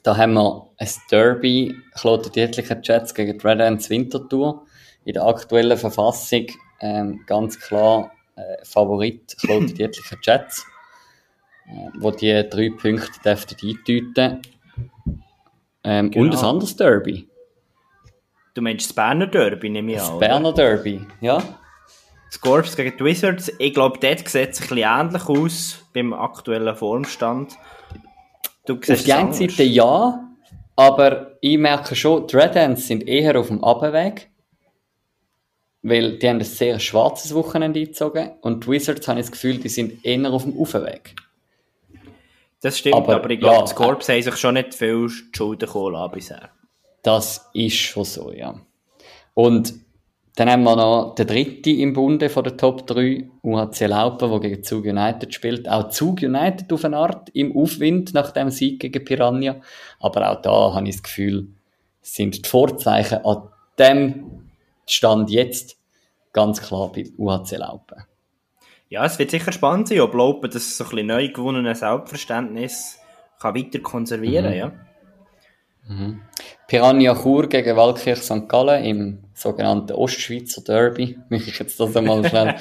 da haben wir ein Derby, Kloten Dietlicher Jets gegen die Red Ants Winterthur. In der aktuellen Verfassung ähm, ganz klar äh, Favorit Kloten Dietlicher Jets, äh, wo die drei Punkte dürften eindeuten. Ähm, genau. Und ein anderes Derby. Du meinst das Berner Derby, nehme ich an, Das Berner Derby, ja. Scorps gegen die Wizards. Ich glaube, dort sieht es ein bisschen ähnlich aus beim aktuellen Formstand. Du auf die einen Seite ja, aber ich merke schon, die Red Ants sind eher auf dem Abweg. Weil die haben ein sehr schwarzes Wochenende eingezogen und die Wizards habe ich das Gefühl, die sind eher auf dem Aufweg. Das stimmt, aber, aber ich glaube, ja, die Scorps äh, haben sich schon nicht viel Schulden geholt bisher. Das ist schon so, ja. Und dann haben wir noch den dritten im Bunde von der Top 3, UHC Laupen, der gegen Zug United spielt. Auch Zug United auf eine Art im Aufwind nach dem Sieg gegen Piranha. Aber auch da habe ich das Gefühl, sind die Vorzeichen an dem Stand jetzt ganz klar bei UHC Laupen. Ja, es wird sicher spannend sein, ob Laupen das so ein bisschen neu gewonnene Selbstverständnis kann weiter konservieren, mhm. ja. Mhm. Piranha Chur gegen Waldkirch St. Gallen im sogenannten Ostschweizer Derby, möchte ich jetzt das einmal schnell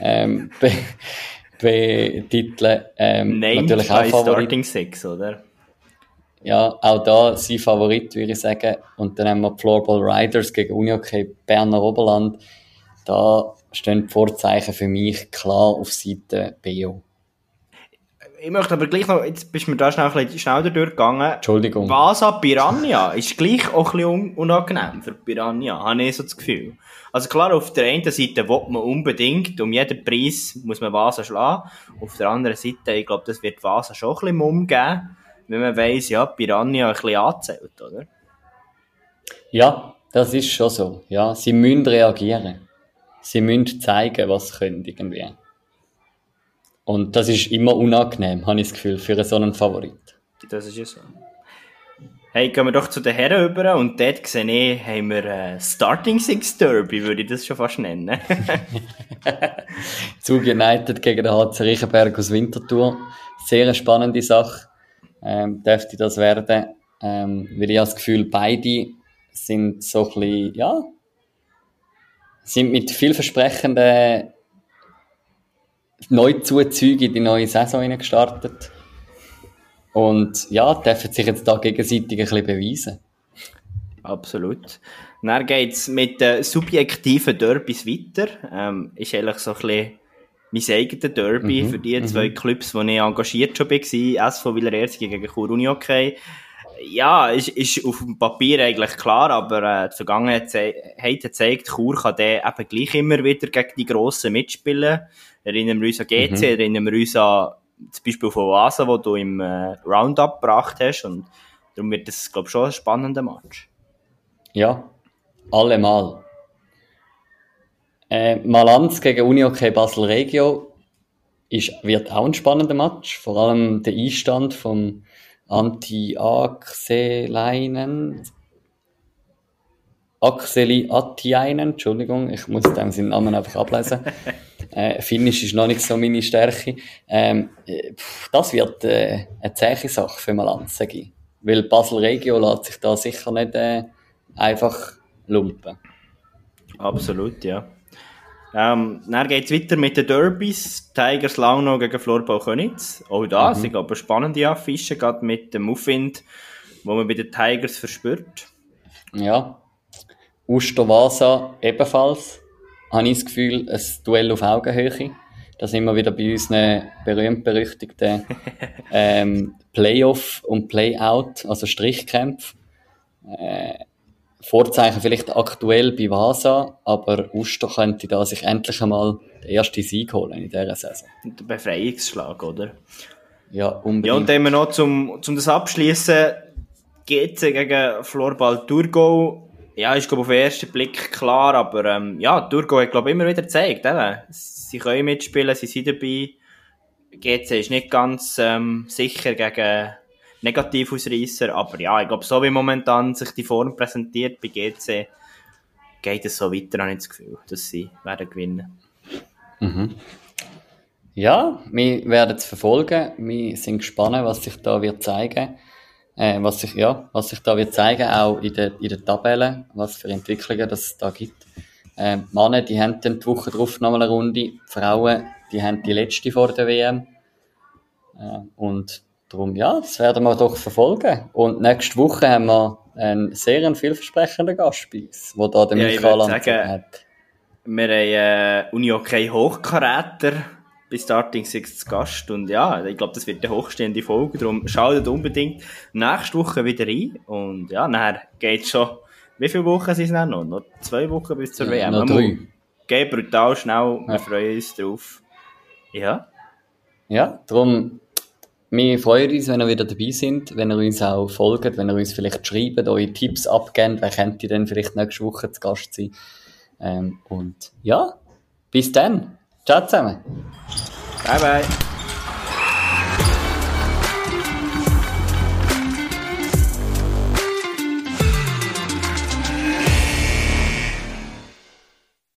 ähm, betiteln. Ähm, Named natürlich auch Favorit. Starting Six, oder? Ja, auch da sein Favorit, würde ich sagen. Und dann haben wir Floorball Riders gegen Unihockey Berner Oberland. Da stehen die Vorzeichen für mich klar auf Seite BO ich möchte aber gleich noch, jetzt bist du mir da schnell ein bisschen schneller durchgegangen. Entschuldigung. Vasa Piranha ist gleich auch ein bisschen unangenehm für Piranha, habe ich so das Gefühl. Also klar, auf der einen Seite will man unbedingt, um jeden Preis muss man Vasa schlagen. Auf der anderen Seite, ich glaube, das wird Vasa schon ein bisschen Mumm geben, wenn man weiss, ja, Piranha ein bisschen anzählt, oder? Ja, das ist schon so. Ja, sie müssen reagieren. Sie müssen zeigen, was sie können, irgendwie. Und das ist immer unangenehm, habe ich das Gefühl, für so einen Favorit. Das ist ja so. Hey, gehen wir doch zu den Herren über und dort sehe ich, haben wir äh, Starting Six Derby, würde ich das schon fast nennen. Zug United gegen den HC Riechenberg aus Winterthur. Sehr eine spannende Sache. Ähm, dürfte das werden. Ähm, weil ich habe das Gefühl, beide sind so ein bisschen, ja, sind mit vielversprechenden Neuzuzüge in die neue Saison gestartet. Und ja, dürfen sich jetzt da gegenseitig ein bisschen beweisen. Absolut. Dann geht es mit den subjektiven Derbys weiter. Ähm, ist eigentlich so ein bisschen mein eigenes Derby mhm, für die zwei mhm. Clubs, wo ich engagiert schon war. SV Villerersig gegen Chur Unihockey. Ja, ist, ist auf dem Papier eigentlich klar, aber äh, die Vergangenheit hat gezeigt, Chur kann der eben gleich immer wieder gegen die Grossen mitspielen. Erinnern wir uns an GC, mhm. erinnern wir uns an zum Beispiel von Oasa, wo du im äh, Roundup gebracht hast. Und darum wird das, glaube ich, schon ein spannender Match. Ja, allemal. Äh, Malanz gegen Unihockey Basel Regio ist, wird auch ein spannender Match. Vor allem der Einstand vom Anti-Axeleinen. Axeli Attiainen, Entschuldigung, ich muss dem seinen Namen einfach ablesen. Äh, Finnisch ist noch nicht so meine Stärke. Ähm, das wird äh, eine zähe Sache für Malanz, sage ich. Weil Basel Regio lässt sich da sicher nicht äh, einfach lumpen. Absolut, ja. Ähm, dann geht es weiter mit den Derbys. Tigers Langnau gegen Florbau Könitz. Auch da mhm. aber spannende Affische, gerade mit dem Aufwind, wo man bei den Tigers verspürt. Ja. Ustervasa ebenfalls habe ich das Gefühl, ein Duell auf Augenhöhe. Da sind wir wieder bei unseren berühmt-berüchtigten ähm, Playoff und Playout, also Strichkämpfe. Äh, Vorzeichen vielleicht aktuell bei Vasa, aber Uster könnte da sich endlich einmal den ersten Sieg holen in dieser Saison. Der Befreiungsschlag, oder? Ja, unbedingt. Ja, und dann noch zum, zum das abschließen GC gegen Florbal Thurgau ja, ist glaube auf den ersten Blick klar, aber ähm, ja, Turgo hat glaube immer wieder gezeigt, eben. sie können mitspielen, sie sind dabei. GC ist nicht ganz ähm, sicher gegen Negativausreißer. Aber ja, ich glaube, so wie momentan sich die Form präsentiert bei GC, geht es so weiter, habe ich das Gefühl, dass sie werden gewinnen. Mhm. Ja, wir werden es verfolgen. Wir sind gespannt, was sich da wird zeigen. Äh, was sich, ja, was sich da wird zeigen, auch in der, in der Tabelle, was für Entwicklungen das da gibt. Äh, Männer, die haben dann die Woche drauf nochmal eine Runde. Die Frauen, die haben die letzte vor der WM. Äh, und darum, ja, das werden wir doch verfolgen. Und nächste Woche haben wir einen sehr vielversprechenden Gast bei uns, der da den ja, Michael hat. Wir haben äh, Uni-OK Hochkaräter bei Starting Six zu Gast und ja, ich glaube, das wird eine hochstehende Folge, darum schaltet unbedingt nächste Woche wieder rein und ja, nachher geht schon, wie viele Wochen sind es noch? Noch zwei Wochen bis zur ja, WM? Noch drei. Geht brutal schnell, wir ja. freuen uns drauf. Ja. Ja, darum wir freuen uns, wenn ihr wieder dabei sind, wenn ihr uns auch folgt, wenn ihr uns vielleicht schreibt, eure Tipps abgebt, wer könnte denn vielleicht nächste Woche zu Gast sein. Ähm, und ja, bis dann. Chất 拜